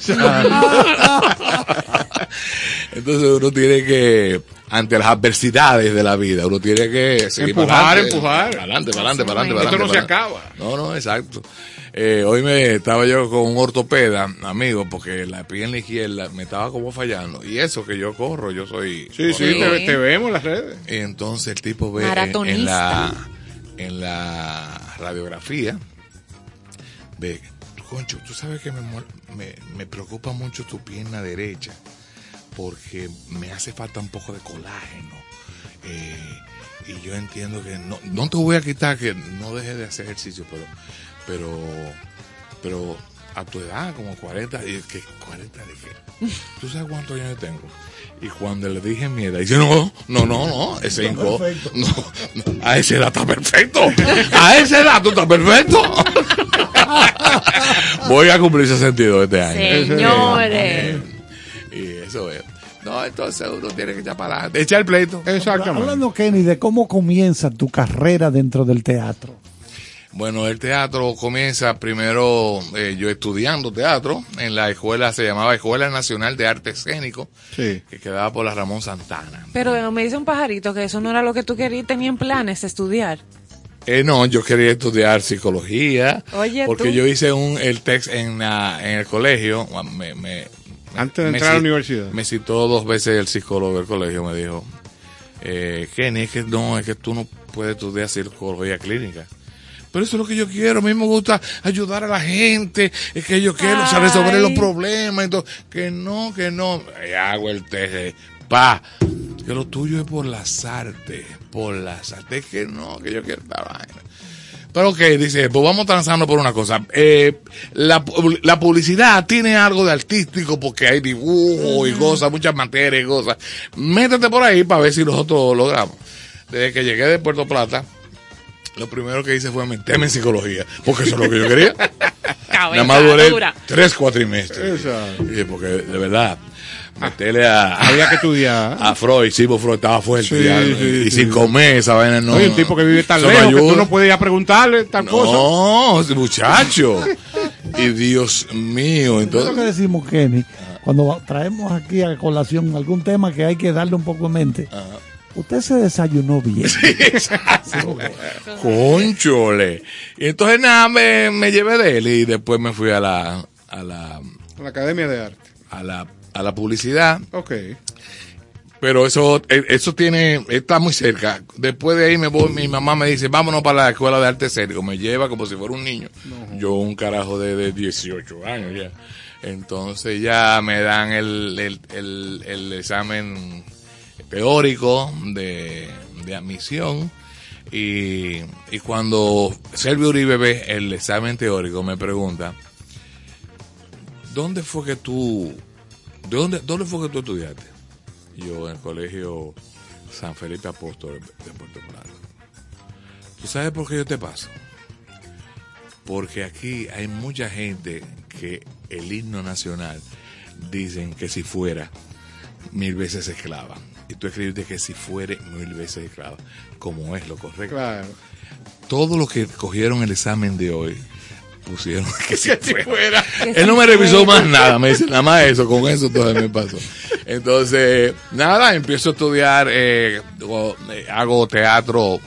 Entonces uno tiene que, ante las adversidades de la vida, uno tiene que seguir Empujar, para adelante, empujar. Para adelante, para adelante, para adelante. Esto no se acaba. No, no, exacto. Eh, hoy me estaba yo con un ortopeda, amigo, porque la pierna izquierda me estaba como fallando. Y eso que yo corro, yo soy... Sí, sí, te, te vemos en las redes. Y entonces el tipo ve en, la en la radiografía ve, concho, tú sabes que me, me, me preocupa mucho tu pierna derecha porque me hace falta un poco de colágeno. Eh, y yo entiendo que no, no te voy a quitar que no dejes de hacer ejercicio, pero, pero, pero a tu edad, como 40, y que 40 de qué? ¿Tú sabes cuántos años tengo? Y cuando le dije mi edad, dice, no, no, no, no, ese cinco, no, no, a esa edad está perfecto. A esa edad tú estás perfecto. Voy a cumplir 62 este año. Señores. Y eso es. No, entonces uno tiene que echar para adelante. Echar el pleito. Exactamente. Hablando, Kenny, de cómo comienza tu carrera dentro del teatro. Bueno, el teatro comienza primero eh, yo estudiando teatro en la escuela, se llamaba Escuela Nacional de Arte Escénico, Sí. que quedaba por la Ramón Santana. Pero me dice un pajarito que eso no era lo que tú querías, tenían planes de estudiar. Eh, no, yo quería estudiar psicología, Oye, porque tú. yo hice un el text en, la- en el colegio, me, me- Antes de entrar a la universidad. Me citó dos veces el psicólogo del colegio, me dijo, eh, Kenny, es que no, es que tú no puedes estudiar psicología clínica, Pero eso es lo que yo quiero. A mí me gusta ayudar a la gente. Es que yo quiero o sea, resolver Ay. los problemas. Entonces, que no, que no. Y hago el teje. Pa. Que lo tuyo es por las artes. Por las artes. Que no, que yo quiero esta vaina. Pero ok, dice, pues vamos transando por una cosa. Eh, la, la publicidad tiene algo de artístico porque hay dibujo y cosas, muchas materias y cosas. Métete por ahí para ver si nosotros lo logramos. Desde que llegué de Puerto Plata, lo primero que hice fue meterme en psicología, porque eso es lo que yo quería. Nada más duré tres cuatrimestres. Exacto. Y porque de verdad, meterle a, Había que estudiar. a Freud, sí, Freud estaba fuerte. Sí, ya, sí, y sí. sin comer esa vaina no. Oye, un tipo que vive tan no lejos que tú no puedes ir a preguntarle tal cosa. No, muchacho. y Dios mío, Eso es lo que entonces. decimos, Kenny, cuando traemos aquí a colación algún tema que hay que darle un poco en mente. Usted se desayunó bien. Conchole. Y entonces nada, me, me llevé de él y después me fui a la, a la, La Academia de Arte. a la, a la publicidad. Ok. Pero eso, eh, eso tiene, está muy cerca. Después de ahí me voy, mi mamá me dice, vámonos para la escuela de arte escénico. Me lleva como si fuera un niño. Yo un carajo de, de 18 años ya. Entonces ya me dan el, el, el, el examen teórico de, de admisión. Y, y cuando Servio Uribe ve el examen teórico, me pregunta, ¿dónde fue que tú, de dónde, dónde fue que tú estudiaste? Yo en el colegio San Felipe Apóstol de Puerto Plata. ¿Tú sabes por qué yo te paso? Porque aquí hay mucha gente que el himno nacional dicen que si fuera mil veces esclava. Y tú escribiste que si fuere mil veces esclava, como es lo correcto. Claro. Todos los que cogieron el examen de hoy pusieron que si fuera. fuera. Él no me revisó más nada, me dice nada más eso, con eso todo me pasó. Entonces, nada, empiezo a estudiar, eh, eh, hago teatro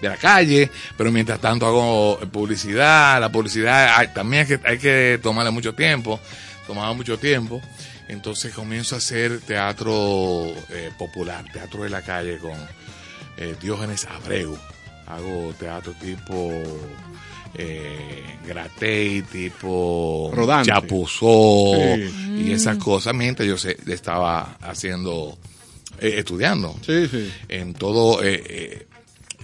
de la calle, pero mientras tanto hago publicidad, la publicidad hay- también hay que, hay que tomarle mucho tiempo, tomaba mucho tiempo, entonces comienzo a hacer teatro eh, popular, teatro de la calle con eh, Diógenes Abreu, hago teatro tipo eh, Gratey, tipo Rodante. Chapuzó Sí. y esas cosas, mientras yo se- estaba haciendo, eh, estudiando Sí, sí. en todo eh,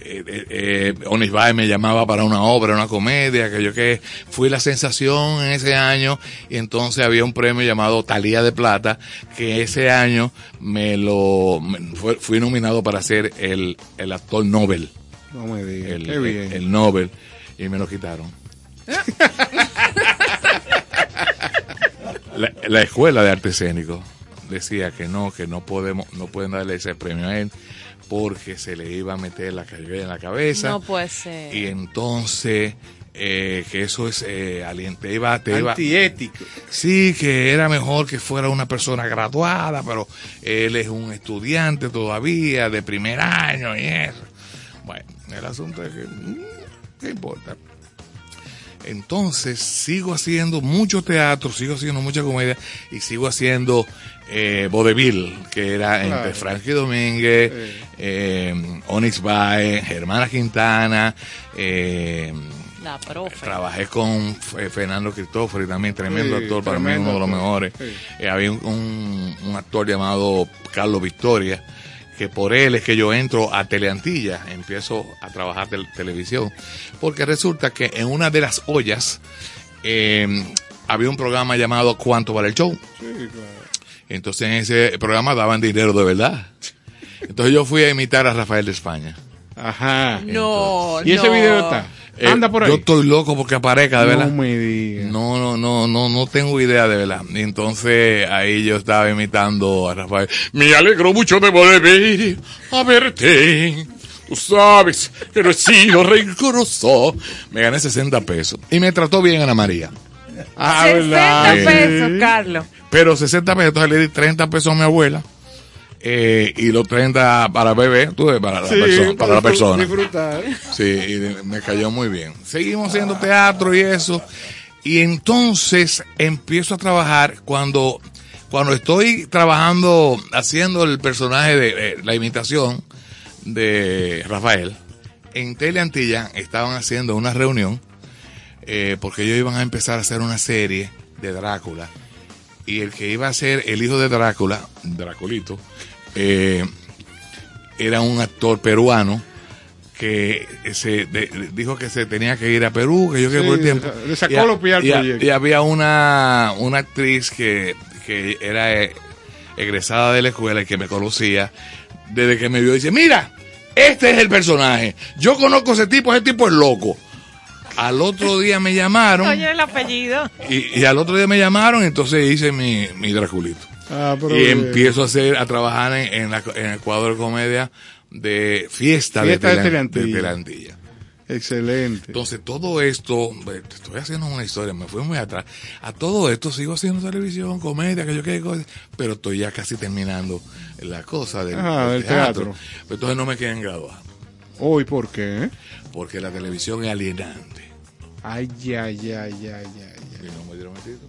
eh, eh, Onis Baez me llamaba para una obra, una comedia, que yo que fui la sensación en ese año y entonces había un premio llamado Talía de Plata que ese año me lo me- fue- fui nominado para ser el, el actor Nobel, No me digas. el, Qué bien. el- el Nobel y me lo quitaron. la, la escuela de arte escénico decía que no, que no podemos, no pueden darle ese premio a él porque se le iba a meter la calle en la cabeza No puede ser. y entonces eh, que eso es eh, alien- te iba, te iba Antiético. Sí, que era mejor que fuera una persona graduada, pero él es un estudiante todavía de primer año y eso. Bueno, el asunto es que, ¿qué importa? Entonces sigo haciendo mucho teatro, sigo haciendo mucha comedia y sigo haciendo eh, Vodevil, que era Claro. entre Frankie Domínguez, Sí. eh, Onyx Baez, Germana Quintana, eh, La profe. Trabajé con eh, Fernando Cristófori también, tremendo Sí, actor, para mí uno de los mejores. Sí. Eh, había un, un- un actor llamado Carlos Victoria, que por él es que yo entro a Teleantilla, empiezo a trabajar tel- televisión, porque resulta que en una de las ollas eh, había un programa llamado ¿Cuánto vale el show? Sí, claro. Entonces en ese programa daban dinero de verdad. Entonces yo fui a imitar a Rafael de España. Ajá. No, ¿Y ese no. video está? Eh, Anda por ahí. Yo estoy loco porque aparezca, de verdad. No me digas. No, no, no, no, no tengo idea de verdad. Y entonces ahí yo estaba imitando a Rafael. Me alegro mucho de volver a verte. Tú sabes que no he sido rencoroso. Me gané 60 pesos. Y me trató bien Ana María. Ah, 60 ¿verdad? pesos. Carlos. Pero 60 pesos, entonces le di 30 pesos a mi abuela. Eh, y los 30 para bebé, tú ves, para la Sí, persona. Para la persona. Disfrutar. Sí, y me cayó muy bien. Seguimos haciendo teatro y eso. Y entonces empiezo a trabajar cuando, cuando estoy trabajando, haciendo el personaje de eh, la imitación de Rafael. en Teleantilla estaban haciendo una reunión eh, porque ellos iban a empezar a hacer una serie de Drácula y el que iba a ser el hijo de Drácula, Draculito, eh, era un actor peruano que se de- dijo que se tenía que ir a Perú, que yo que por el tiempo. le sacó Y a- los al y a- proyecto. y había una, una actriz que, que era eh, egresada de la escuela y que me conocía, desde que me vio, dice, mira, este es el personaje. Yo conozco a ese tipo, ese tipo es loco. Al otro día me llamaron Oye el apellido. y, y al otro día me llamaron, entonces hice mi, mi Draculito. Ah, pero y bien. empiezo a hacer, a trabajar en, en, la, en el cuadro de comedia de fiesta, Fiesta de, de Teleantilla. Excelente. Entonces todo esto, te estoy haciendo una historia, me fui muy atrás. A todo esto sigo haciendo televisión, comedia, que yo qué cosa, pero estoy ya casi terminando la cosa del, Ah, del teatro. teatro. Pero entonces no me quieren graduar, Hoy, ¿por qué? porque la televisión es alienante. Ay, ay, ay, ay, ay, ay. Y no me dieron el título.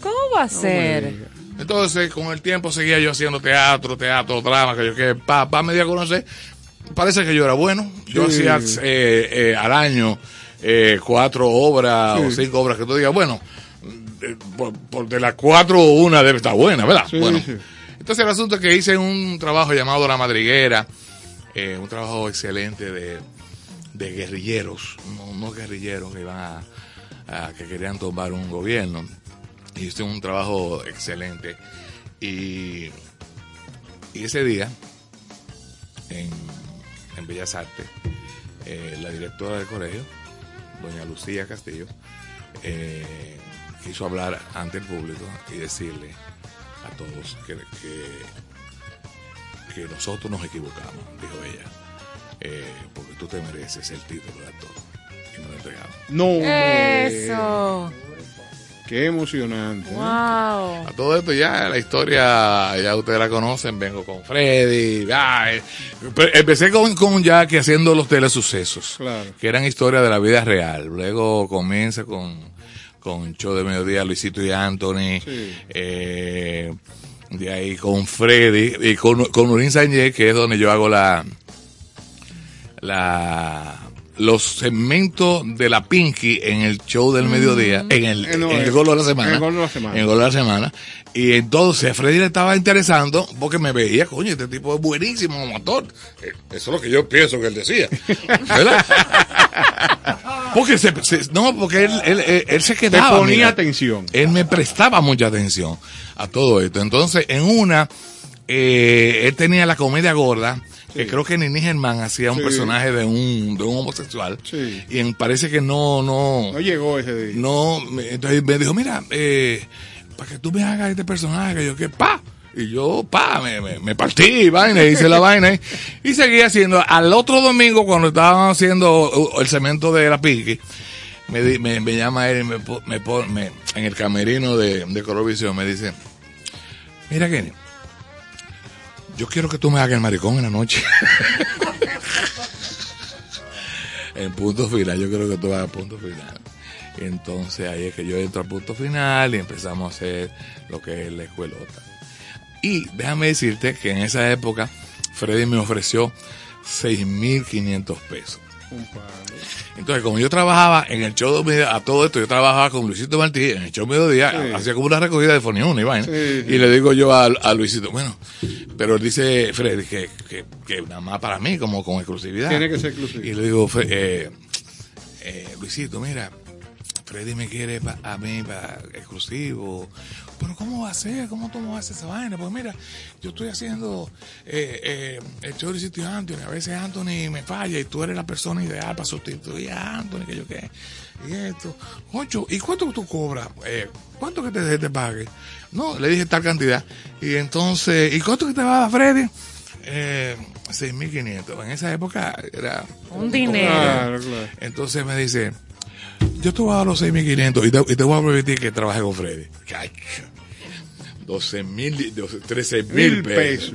¿Cómo va a ser? Entonces, con el tiempo seguía yo haciendo teatro, teatro, drama, que yo que papá me dio a conocer. Parece que yo era bueno. Yo Sí. hacía eh, eh, al año eh, cuatro obras Sí. o cinco obras que tú digas, bueno, por, por de las cuatro una debe estar buena, ¿verdad? Sí, bueno, entonces el asunto es que hice un trabajo llamado La Madriguera, eh, un trabajo excelente de, de guerrilleros, no, no guerrilleros que iban a, a- que querían tomar un gobierno. Y hice un trabajo excelente. Y, y ese día, en, en Bellas Artes, eh, la directora del colegio, doña Lucía Castillo, eh, quiso hablar ante el público y decirle a todos que, que, que nosotros nos equivocamos, dijo ella, eh, porque tú te mereces el título de actor. Y me lo entregaron. No. Eso. Qué emocionante. ¿eh? Wow. A todo esto ya la historia, ya ustedes la conocen, vengo con Freddy, ah, eh, empecé con, con Jackie haciendo los telesucesos, Claro. que eran historias de la vida real. Luego comienza con, con Show de Mediodía, Luisito y Anthony, Sí. eh, de ahí con Freddy y con, con Urín Sánchez, que es donde yo hago la, la, los segmentos de la Pinky en el show del mediodía, en el, en el gol de la semana. en el Gol de la Semana. En el gol de la semana. Y entonces a Freddy le estaba interesando porque me veía, coño, este tipo es buenísimo como actor. Eh, Eso es lo que yo pienso que él decía. ¿Verdad? porque se, se- no, porque él, él, él, él se Te quedaba. ponía mira. atención. Él me prestaba mucha atención a todo esto. Entonces, en una, eh, él tenía la comedia gorda, que creo que Nini Germán hacía un personaje de un, de un homosexual. Y parece que no, no, No llegó ese día. no, entonces me dijo, mira, eh, para que tú me hagas este personaje, que yo que pa. Y yo, pa, me, me, me partí, vaina, hice la vaina y, y seguí haciendo. Al otro domingo, cuando estaban haciendo uh, el cemento de la Piqui, me, me, me llama él y me, me en el camerino de, de Corovisión, me dice, mira Kenny, yo quiero que tú me hagas el maricón en la noche. en punto final, yo creo que tú a punto final. Entonces ahí es que yo entro a punto final y empezamos a hacer lo que es la escuelota. Y déjame decirte que en esa época Freddy me ofreció 6.500 pesos. Entonces, como yo trabajaba en el show de a todo esto, yo trabajaba con Luisito Martí en el show mediodía, Sí. hacía como una recogida de Foniuna y vaina. Sí, sí. Y le digo yo a, a Luisito, bueno, pero él dice, Freddy, que, que, que nada más para mí, como con exclusividad. Tiene que ser exclusivo. Y le digo, eh, eh, Luisito, mira, Freddy me quiere pa- a mí para exclusivo. Pero ¿cómo va a ser? ¿Cómo tú vas a hacer esa vaina? Pues mira, yo estoy haciendo eh, eh, el show de y Anthony. A veces Anthony me falla y tú eres la persona ideal para sustituir a Anthony, que yo qué. Y esto. Ocho, ¿y cuánto tú cobras? Eh, ¿Cuánto que te, te pague? No, le dije tal cantidad. Y entonces, ¿y cuánto que te va a dar Freddy? Eh, 6.500. En esa época era Un dinero. Claro, claro. entonces me dice, yo te voy a dar los 6.500 y te, y te voy a permitir que trabaje con Freddy. Cacho. 12 mil, 13 mil Mil pesos.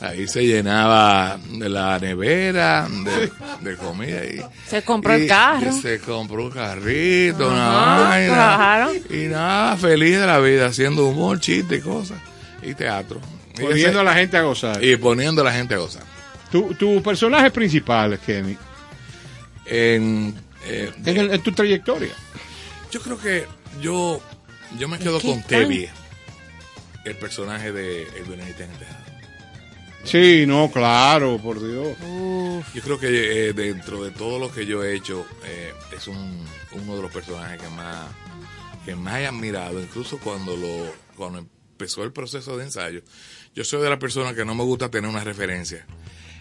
Ahí se llenaba de la nevera de, de comida y Se compró el carro. y se compró un carrito, una Ajá, vaina. claro. Y nada, feliz de la vida, haciendo humor, chiste y cosas. Y teatro. Y Poniendo ese- a la gente a gozar. y poniendo a la gente a gozar. Tu, tu personaje principal, Kenny, En, eh, en, el- en tu trayectoria. yo creo que yo, yo me quedo con Tevi, el personaje de El Venenita en el Tejado. Sí, no, claro, por Dios. Yo creo que eh, dentro de todo lo que yo he hecho, eh, es un, uno de los personajes que más, que más he admirado, incluso cuando lo, cuando empezó el proceso de ensayo. Yo soy de la persona que no me gusta tener una referencia.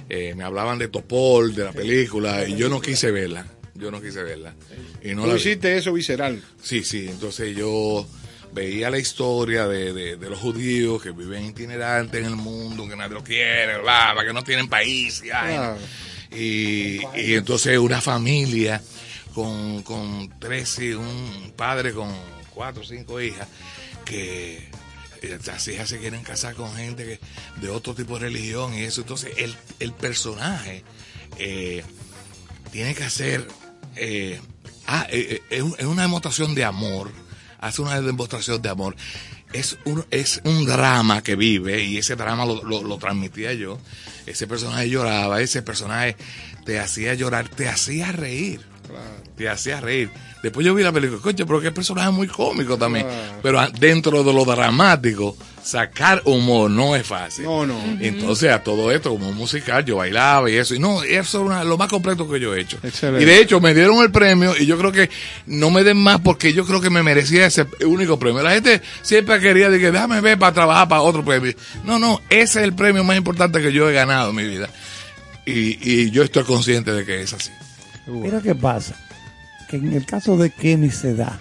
Eh, me hablaban de Topol, de la película, y yo no quise verla. Yo no quise verla. Y no Tú la vi. hiciste eso visceral. Sí, sí, entonces yo veía la historia de, de- de los judíos que viven itinerantes en el mundo, que nadie lo quiere, bla, bla, que no tienen país. Y, ay, Claro. y, y entonces una familia con, con tres, y un padre con cuatro o cinco hijas, que eh, las hijas se quieren casar con gente que, de otro tipo de religión y eso. Entonces el, el personaje eh, tiene que hacer eh, ah, eh, eh, es un- es una demostración de amor hace una demostración de amor. Es un, es un drama que vive y ese drama lo- lo transmitía yo. Ese personaje lloraba ese personaje te hacía llorar te hacía reír te hacía reír. Después yo vi la película coche pero qué personaje muy cómico también. Claro. pero dentro de lo dramático sacar humor no es fácil. No, no. entonces a todo esto como musical yo bailaba y eso. Y no eso es una- lo más completo que yo he hecho. Excelente. y de hecho me dieron el premio y yo creo que no me den más porque yo creo que me merecía ese único premio. La gente siempre quería de que déjame ver para trabajar para otro premio no no ese es el premio más importante que yo he ganado en mi vida. Y, y yo estoy consciente de que es así Mira qué pasa. Que en el caso de Kenny se da.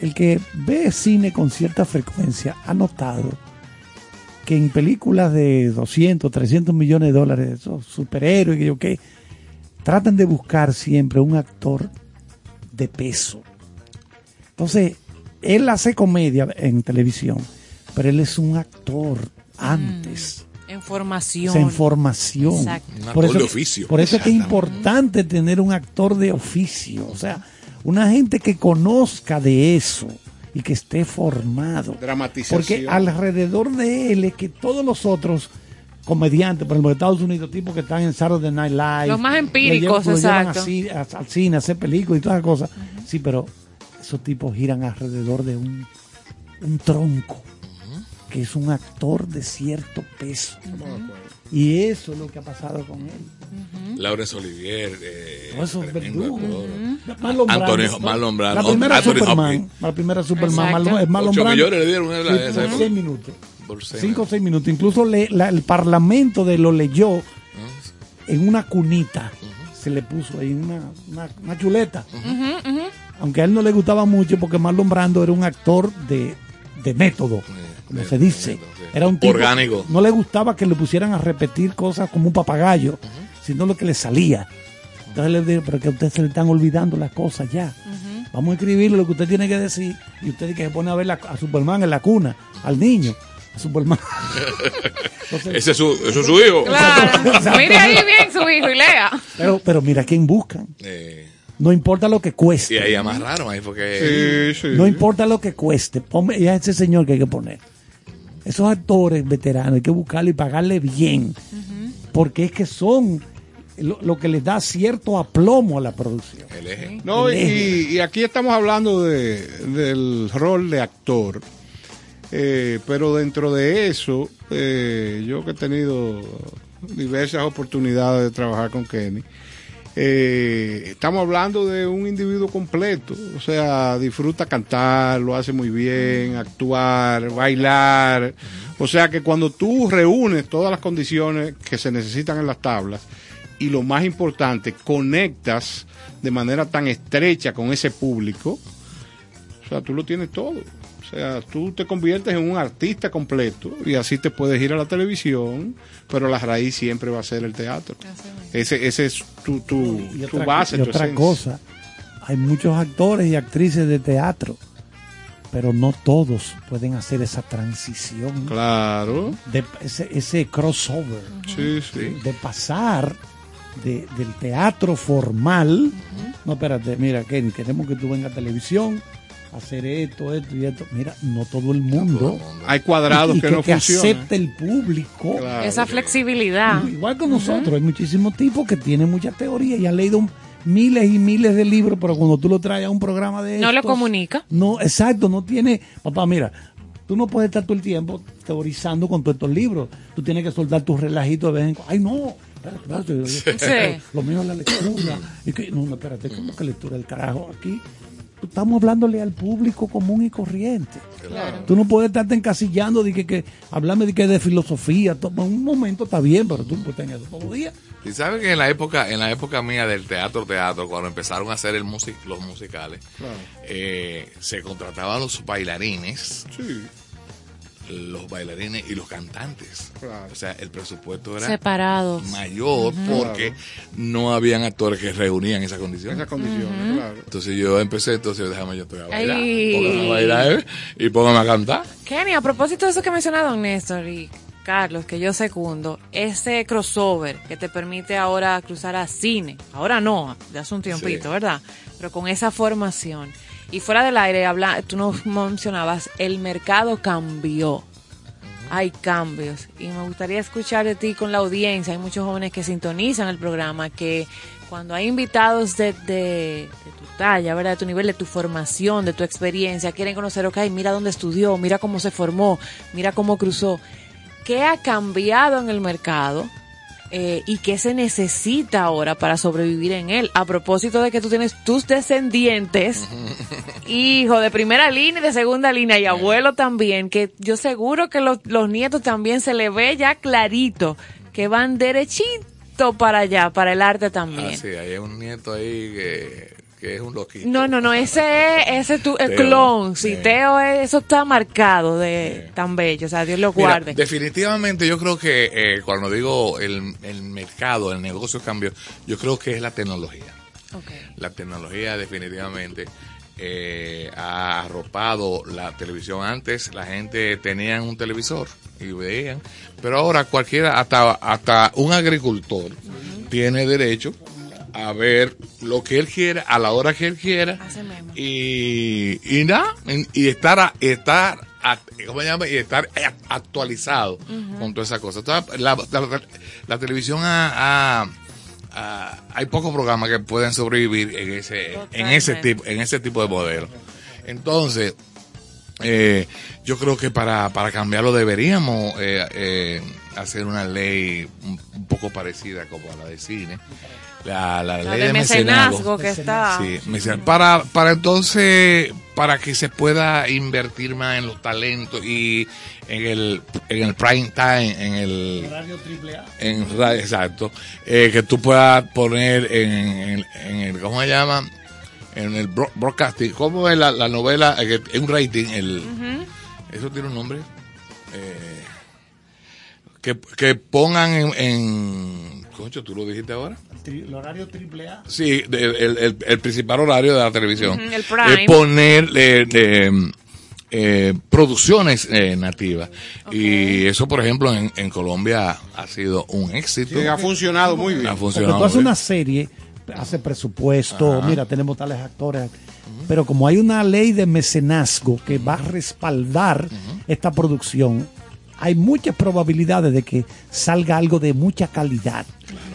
El que ve cine con cierta frecuencia ha notado que en películas de 200, 300 millones de dólares, esos superhéroes, que yo qué, tratan de buscar siempre un actor de peso. Entonces, él hace comedia en televisión, pero él es un actor antes. En formación. Esa información. Exacto. Un Por eso, de oficio. por eso es que es importante tener un actor de oficio. O sea, una gente que conozca de eso y que esté formado. Dramatización. Porque alrededor de él es que todos los otros comediantes, por ejemplo, de Estados Unidos, tipos que están en Saturday Night Live. Los más lo empíricos, lo llevan exacto. así, a- al cine, a hacer películas y todas esas cosas. Sí, pero esos tipos giran alrededor de un, un tronco, que es un actor de cierto peso. Y eso es lo que ha pasado con él. Laurence Olivier eh, Todos esos tremendo verdugos. actor. Marlon Anthony- Brando. Marlon Brando. La primera Anthony Superman. Hopkins. La primera Superman. Marlon, es Marlon Ocho Brando. millones le dieron Sí, seis minutos. Cinco o seis minutos. Incluso le- la- el Parlamento de lo leyó en una cunita. Se le puso ahí una, una, una chuleta. Aunque a él no le gustaba mucho porque Marlon Brando era un actor de, de método, como se dice. Era un tipo, Orgánico. No le gustaba que le pusieran a repetir cosas como un papagayo, sino lo que le salía. Entonces le digo, pero que a usted se le están olvidando las cosas ya. Vamos a escribirle lo que usted tiene que decir. Y usted que se pone a ver la- a Superman en la cuna, al niño, a Superman. Entonces, ese es su, ese es su hijo Claro. Mire ahí bien su hijo y lea. pero, pero mira quién buscan. Eh, No importa lo que y cueste. ahí amarraron ahí porque Sí, sí. No importa lo que cueste. Ponme, y a ese señor que hay que poner. Esos actores veteranos hay que buscarle y pagarle bien. Porque es que son lo, lo que les da cierto aplomo a la producción. el eje No, El y, y aquí estamos hablando de, del rol de actor. Eh, pero dentro de eso, eh, yo que he tenido diversas oportunidades de trabajar con Kenny, eh, estamos hablando de un individuo completo. O sea, disfruta cantar, lo hace muy bien, actuar, bailar. O sea que cuando tú reúnes todas las condiciones que se necesitan en las tablas, y lo más importante, conectas de manera tan estrecha con ese público, o sea, tú lo tienes todo. Sea, tú te conviertes en un artista completo y así te puedes ir a la televisión, pero la raíz siempre va a ser el teatro. Ese, ese es tu, tu, Y tu otra, base, y tu otra esencia. cosa, hay muchos actores y actrices de teatro, pero no todos pueden hacer esa transición Claro, de ese, ese crossover. sí, sí. de pasar de- del teatro formal. No, espérate, mira, Kenny, queremos que tú vengas a televisión hacer esto, esto y esto. Mira, no todo el mundo. Hay cuadrados Y- y que no funcionan. acepte el público. Esa flexibilidad. Igual que nosotros, hay muchísimos tipos que tienen muchas teorías y han leído un- miles y miles de libros, pero cuando tú lo traes a un programa de No lo comunica. No, exacto, no tiene. Papá, mira, tú no puedes estar todo el tiempo teorizando con todos estos libros. Tú tienes que soltar tus relajitos de vez en cuando. Ay, no. Sí. Lo mío es la lectura. Y que, no, no, espérate, ¿cómo que lectura del carajo? Aquí estamos hablándole al público común y corriente. Claro. Tú no puedes estarte encasillando de que, que hablarme de que de filosofía. to- Un momento está bien, pero tú no puedes tener eso todos los días. Y sabes que en la época, en la época mía del teatro teatro, cuando empezaron a hacer el music, los musicales, eh, se contrataban los bailarines, los bailarines y los cantantes. O sea, el presupuesto era Separados. mayor porque no habían actores que reunían esas condiciones. Esas condiciones, Ujú. claro. Entonces yo empecé, entonces déjame yo estoy a bailar, póngame a bailar eh, y póngame a cantar. Kenny, a propósito de eso que mencionaba Don Néstor y Carlos, que yo secundo, ese crossover que te permite ahora cruzar a cine, ahora no, de hace un tiempito, Sí. ¿verdad? Pero con esa formación. Y fuera del aire, habla, tú nos mencionabas, el mercado cambió. Hay cambios. Y me gustaría escuchar de ti con la audiencia. Hay muchos jóvenes que sintonizan el programa, que cuando hay invitados de, de, tu talla, ¿verdad? De tu nivel, de tu formación, de tu experiencia, quieren conocer, ok, mira dónde estudió, mira cómo se formó, mira cómo cruzó. ¿Qué ha cambiado en el mercado? Eh, y qué se necesita ahora para sobrevivir en él. A propósito de que tú tienes tus descendientes, hijo de primera línea y de segunda línea y abuelo también, que yo seguro que los, los nietos también se le ve ya clarito que van derechito para allá, para el arte también. Ah, sí, hay un nieto ahí que, que es un loquito. No, no, no, ese es, ese es tu, el Teo. clon. Sí, Eh. Teo, es- eso está marcado de tan bello. O sea, Dios lo Mira, guarde. definitivamente yo creo que eh, cuando digo el, el mercado, el negocio cambió, yo creo que es la tecnología. La tecnología definitivamente eh, ha arropado la televisión. Antes la gente tenía un televisor y veían, pero ahora cualquiera, hasta, hasta un agricultor tiene derecho a ver lo que él quiera, a la hora que él quiera y, y nada, y estar, a- estar a- ¿cómo se llama? Y estar a- actualizado con todas esas cosas. Entonces, la, la- la televisión ha- hay pocos programas que pueden sobrevivir en ese, en ese tipo, en ese tipo de modelo. Entonces, eh, yo creo que para, para cambiarlo deberíamos eh, eh, hacer una ley un, un poco parecida como a la de cine. La, la La ley de de mecenazgo mecenazgo. que está. Sí, para, para entonces, para que se pueda invertir más en los talentos y en el, en el prime time, en el, Radio triple A. en radio, exacto, eh, que tú puedas poner en, en- en el, ¿cómo se llama? En el bro- broadcasting, ¿cómo es la, la novela? En un rating, el, eso tiene un nombre. Eh, que, que pongan en, en, concho, tú lo dijiste ahora. Tri- El horario triple A. Sí, de- el, el- el principal horario de la televisión. Ujú, el prime. Es poner eh, eh, eh, producciones eh, nativas. Y eso, por ejemplo, en, en Colombia ha sido un éxito. Sí, ha funcionado muy bien. Ha Porque funcionado tú haces una serie, hace presupuesto, Ajá. mira, tenemos tales actores. Pero como hay una ley de mecenazgo que va a respaldar esta producción, hay muchas probabilidades de que salga algo de mucha calidad.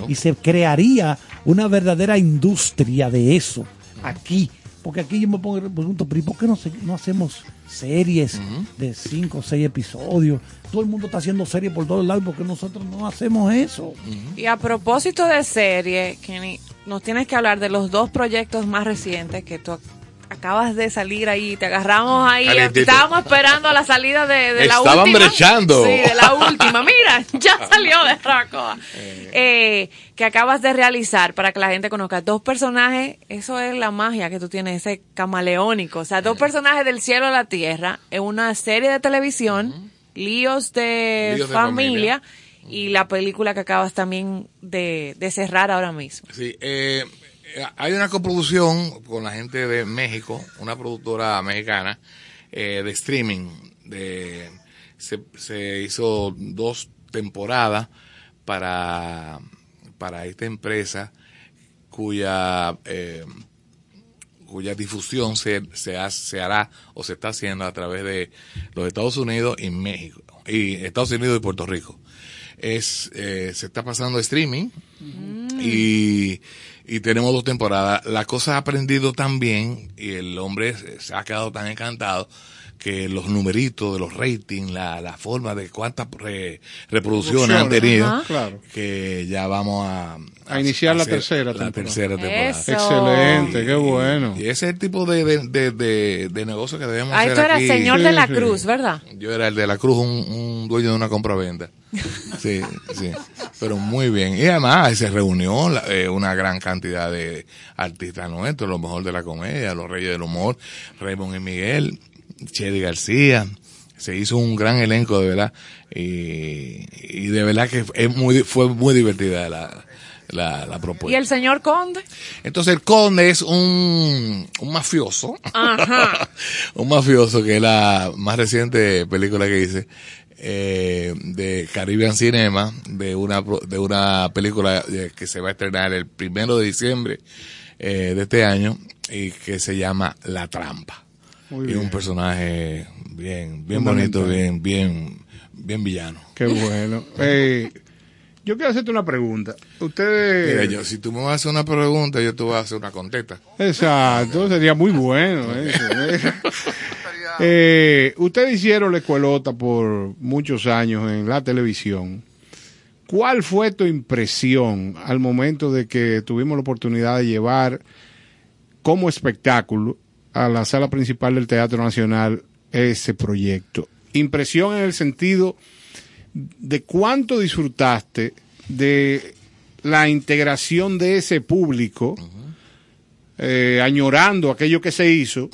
Y se crearía una verdadera industria de eso aquí. Porque aquí yo me pongo me pregunto, ¿pero y por qué no, se- no hacemos series de cinco o seis episodios? Todo el mundo está haciendo series por todos lados, ¿por qué nosotros no hacemos eso? Y a propósito de serie, Kenny, nos tienes que hablar de los dos proyectos más recientes que tú acabas de salir ahí, te agarramos ahí, estábamos esperando la salida de, de la Estaban última. brechando. Sí, de la última. Mira, ya salió de Racoa. Eh, que acabas de realizar para que la gente conozca dos personajes, eso es la magia que tú tienes, ese camaleónico, o sea, dos personajes del cielo a la tierra en una serie de televisión, Líos de, Líos de familia, y la película que acabas también de, de cerrar ahora mismo. Sí, eh, eh, hay una coproducción con la gente de México, una productora mexicana eh, de streaming. De, se, se hizo dos temporadas para, para esta empresa cuya, eh, cuya difusión se, se, ha- se hará o se está haciendo a través de los Estados Unidos y México, y Estados Unidos y Puerto Rico. Es, eh, se está pasando streaming y, y tenemos dos temporadas. La cosa ha aprendido tan bien y el hombre se ha quedado tan encantado que los numeritos de los ratings, la, la forma de cuántas re- reproducciones han tenido, ajá. Claro. que ya vamos a, A iniciar la tercera la temporada. tercera temporada. Eso. Excelente, qué bueno. Y ese es el tipo de, de, de, de- de negocio que debemos Ahí hacer tú eras aquí. señor Sí, de la sí. cruz, ¿verdad? Yo era el de la Cruz, un, un dueño de una compra-venta. Sí, sí. Pero muy bien. Y además se reunió la- eh, una gran cantidad de artistas nuestros, lo mejor de la comedia, los reyes del humor, Raymond y Miguel, Chedi García. Se hizo un gran elenco, de verdad. Y, y de verdad que es muy, fue muy divertida la, la, la propuesta. ¿Y el señor conde? Entonces el conde es un, un mafioso. Ajá. un mafioso que es la más reciente película que hice eh, de Caribbean Cinema, de una, de una película eh, que se va a estrenar el primero de diciembre eh, de este año y que se llama La Trampa. Muy y un personaje bien, bien bonito, bien, bien, bien villano. Qué bueno. Eh, yo quiero hacerte una pregunta. Ustedes. Mira, yo, si tú me vas a hacer una pregunta, yo te voy a hacer una contesta. Exacto, sería muy bueno eso. ¿eh? Eh, ustedes hicieron la escuelota por muchos años en la televisión. ¿Cuál fue tu impresión al momento de que tuvimos la oportunidad de llevar como espectáculo a la sala principal del Teatro Nacional ese proyecto? Impresión en el sentido de cuánto disfrutaste de la integración de ese público, eh, añorando aquello que se hizo,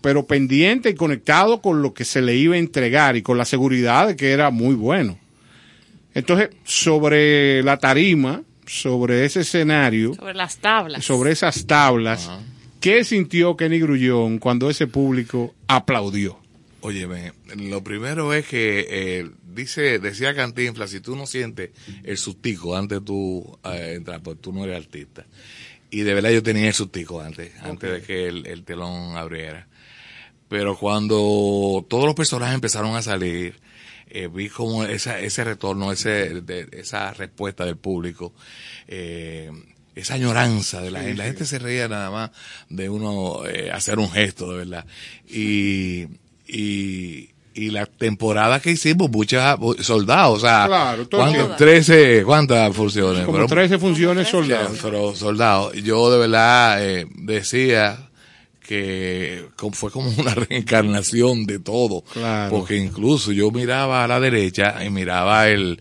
pero pendiente y conectado con lo que se le iba a entregar y con la seguridad de que era muy bueno. Entonces, sobre la tarima, sobre ese escenario, Sobre las tablas. sobre esas tablas, ¿qué sintió Kenny Grullón cuando ese público aplaudió? Óyeme, lo primero es que eh, dice, decía Cantinflas, si tú no sientes el sustico antes de tú eh, entrar, pues tú no eres artista. Y de verdad yo tenía el sustico antes, antes de que el, el telón abriera. Pero cuando todos los personajes empezaron a salir, eh, vi como esa, ese retorno, ese, de- esa respuesta del público, eh, esa añoranza de la gente. La gente se reía nada más de uno eh, hacer un gesto, de verdad. Y, y, y la temporada que hicimos, muchas soldados, o sea, Claro, tiempo. 13, ¿cuántas funciones? Como Fueron- 13 funciones soldados. Pero soldados. Yo de verdad eh, decía que fue como una reencarnación de todo. Claro. Porque incluso yo miraba a la derecha y miraba el,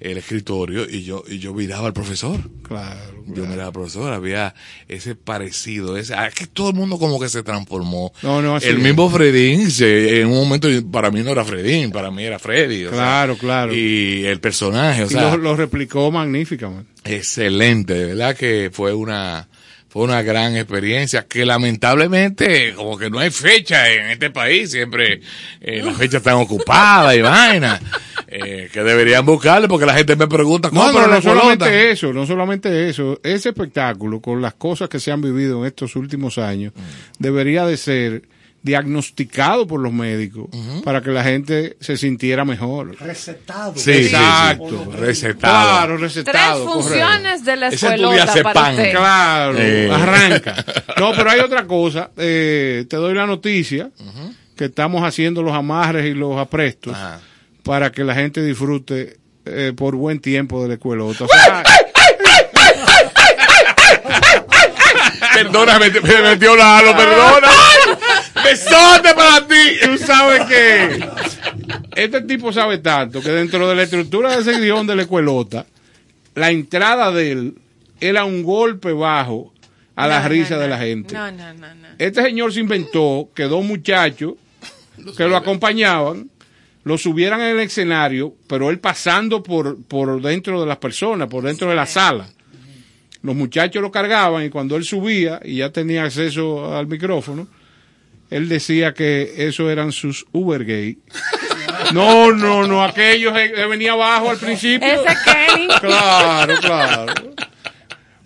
el escritorio y yo, y yo miraba al profesor. Claro. Yo miraba al profesor, había ese parecido, ese, ah, que todo el mundo como que se transformó. No, no, así el mismo Fredín, se- en un momento para mí no era Fredín, para mí era Freddy. o sea, Claro, claro. Y el personaje, o Y sea, lo, lo replicó magníficamente. excelente, de verdad que fue una fue una gran experiencia que lamentablemente como que no hay fecha en este país, siempre eh, las fechas están ocupadas y vaina, eh, que deberían buscarle porque la gente me pregunta No, ¿cuándo pero no solamente pelota? eso, no solamente eso. Ese espectáculo, con las cosas que se han vivido en estos últimos años, debería de ser diagnosticado por los médicos para que la gente se sintiera mejor. Recetado. Sí, sí, sí. Exacto. Recetado. Claro, Tres recetado. correcto. funciones de la escuelota para diazepam. usted. Claro, Eh. arranca. No, pero hay otra cosa. Eh, te doy la noticia que estamos haciendo los amarres y los aprestos Ajá. para que la gente disfrute eh, por buen tiempo de la escuelota. O sea, Perdona, me, me metió la halo, perdona. Besote para ti. tú sabes que este tipo sabe tanto que dentro de la estructura de ese guion de la escuelota, la entrada de él era un golpe bajo a la No, risa no, de la gente. No, no, no, no. Este señor se inventó que dos muchachos que lo acompañaban lo subieran en el escenario, pero él pasando por, por dentro de las personas, por dentro de la sala. Los muchachos lo cargaban y cuando él subía y ya tenía acceso al micrófono, él decía que eso eran sus Uber gay. No, no, no, aquellos eh, eh, venía abajo al principio. Ese Kenny. Claro, claro.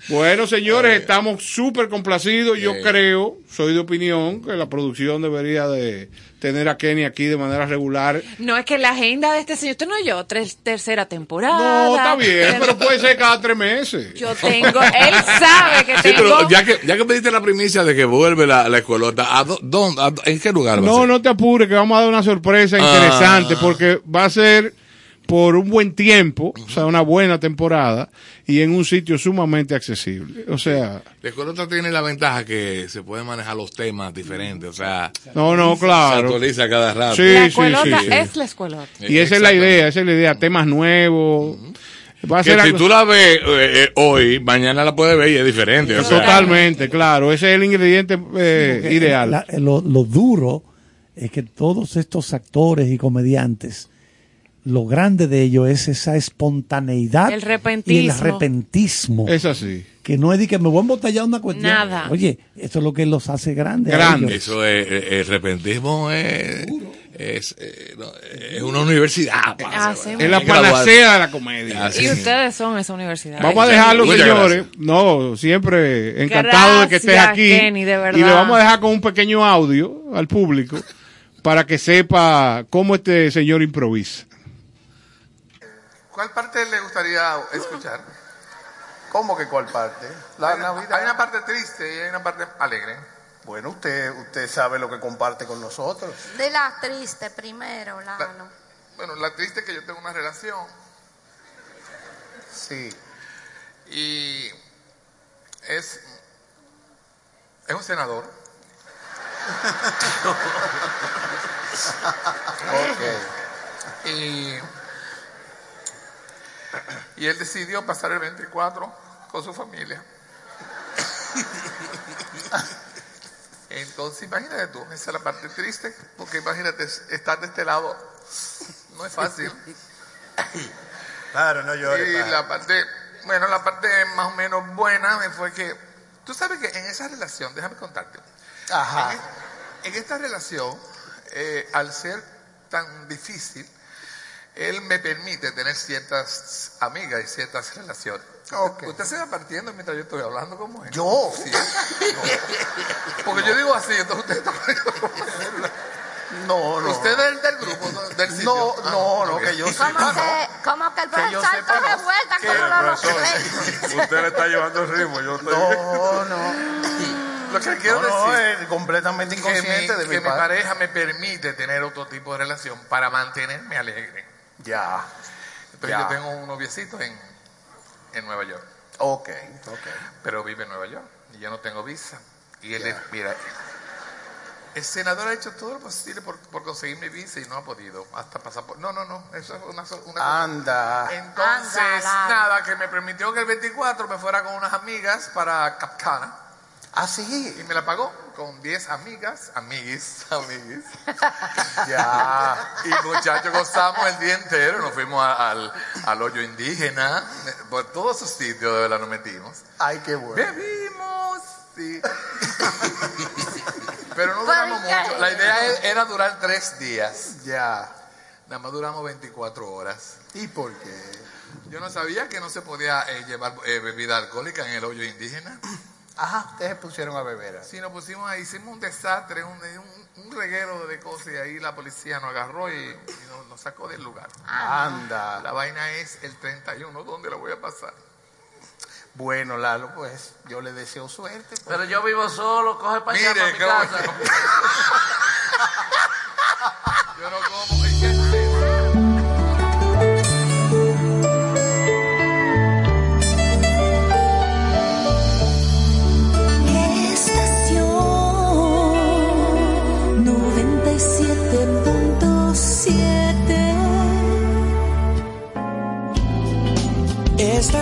Bueno, señores, estamos súper complacidos. Yo Sí. creo, soy de opinión, que la producción debería de tener a Kenny aquí de manera regular. No, es que la agenda de este señor, usted no yo, tres, tercera temporada. No, está bien, pero puede ser cada tres meses. Yo tengo, él sabe que Sí, tengo. pero ya que, ya que pediste la primicia de que vuelve la, la escuelota, ¿a dó- dónde- a- ¿en qué lugar va a No, ser? no te apures, que vamos a dar una sorpresa Ah. interesante, porque va a ser por un buen tiempo, o sea, una buena temporada, y en un sitio sumamente accesible. O sea, La escuelota tiene la ventaja que se pueden manejar los temas diferentes, o sea, no, no, se claro. actualiza cada rato. Sí, la sí, escuelota sí, sí. es la escuelota. Y esa es la idea, esa es la idea, temas nuevos. Va a Que ser si algo- tú la ves eh, eh, hoy, mañana la puedes ver y es diferente. o sea. Totalmente, claro, ese es el ingrediente eh, ideal. La- lo, lo duro es que todos estos actores y comediantes, lo grande de ellos es esa espontaneidad El y el repentismo. repentismo. Es así. Que no es de que me voy a embotellar una cuestión. Nada. Oye, eso es lo que los hace grandes. Grandes. Eso es, eh, el repentismo es, es, eh, no, es una universidad. parce. Así Es la panacea de la comedia. Así Y ustedes son esa universidad. Vamos a dejarlo, Muchas señores. No, siempre encantado de que estés Gracias, aquí. Kenny, de verdad. Y le vamos a dejar con un pequeño audio al público para que sepa cómo este señor improvisa. ¿Cuál parte le gustaría escuchar? ¿Cómo que cuál parte? La hay, una, Navidad. hay una parte triste y hay una parte alegre. Bueno, usted, usted sabe lo que comparte con nosotros. De la triste primero, Lalo. Bueno, la triste es que yo tengo una relación Sí. y es, es un senador. ok. Y, y él decidió pasar el 24 con su familia. Entonces, imagínate tú, esa es la parte triste, porque imagínate, estar de este lado no es fácil. Claro, no llores. Y la parte, bueno, la parte más o menos buena fue que, tú sabes que en esa relación, déjame contarte, Ajá. en esta relación, eh, al ser tan difícil, él me permite tener ciertas amigas y ciertas relaciones. Usted se va partiendo mientras yo estoy hablando como él. ¿Yo? Sí. No. Porque yo digo así, entonces usted está No, no. Usted es del, del grupo, no, del sitio. No, Ah, no, no, que yo ¿Cómo sepa, que, cómo que el Que yo profesor está no. revuelta Que- con los profesor, Usted le está llevando el ritmo, yo estoy... No, no. Lo que quiero No, no, decir... es completamente que mi, inconsciente de que mi pareja me permite tener otro tipo de relación para mantenerme alegre. Ya. Entonces Ya. yo tengo un noviecito en, en Nueva York, Ok, ok. pero vive en Nueva York y yo no tengo visa. Y él, es- mira, el senador ha hecho todo lo posible por, por conseguir mi visa y no ha podido. Hasta pasar por... No, no, no, eso es una... una Anda. Entonces, Anda, nada, que me permitió que el 24 me fuera con unas amigas para Capcana. Ah, sí. Y me la pagó con 10 amigas, amiguis, amiguis. Ya. Y muchachos, gozamos el día entero. Nos fuimos a- al, al hoyo indígena. Por todos esos sitios de verdad nos metimos. Ay, qué bueno. Bebimos, sí. Pero no ¿Por duramos mucho. La idea e- era durar tres días. Ya. Nada más duramos 24 horas. ¿Y por qué? Yo no sabía que no se podía eh, llevar eh, bebida alcohólica en el hoyo indígena. Ajá, ustedes se pusieron a beber. Sí, nos pusimos ahí, hicimos un desastre, un, un, un reguero de cosas y ahí la policía nos agarró y, y nos, nos sacó del lugar. Anda. La vaina es el 31, ¿dónde la voy a pasar? Bueno, Lalo, pues yo le deseo suerte. pues. Pero yo vivo solo, coge para allá, Mire, para mi casa. Yo no como.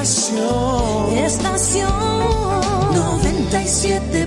Estación. Estación. 97.7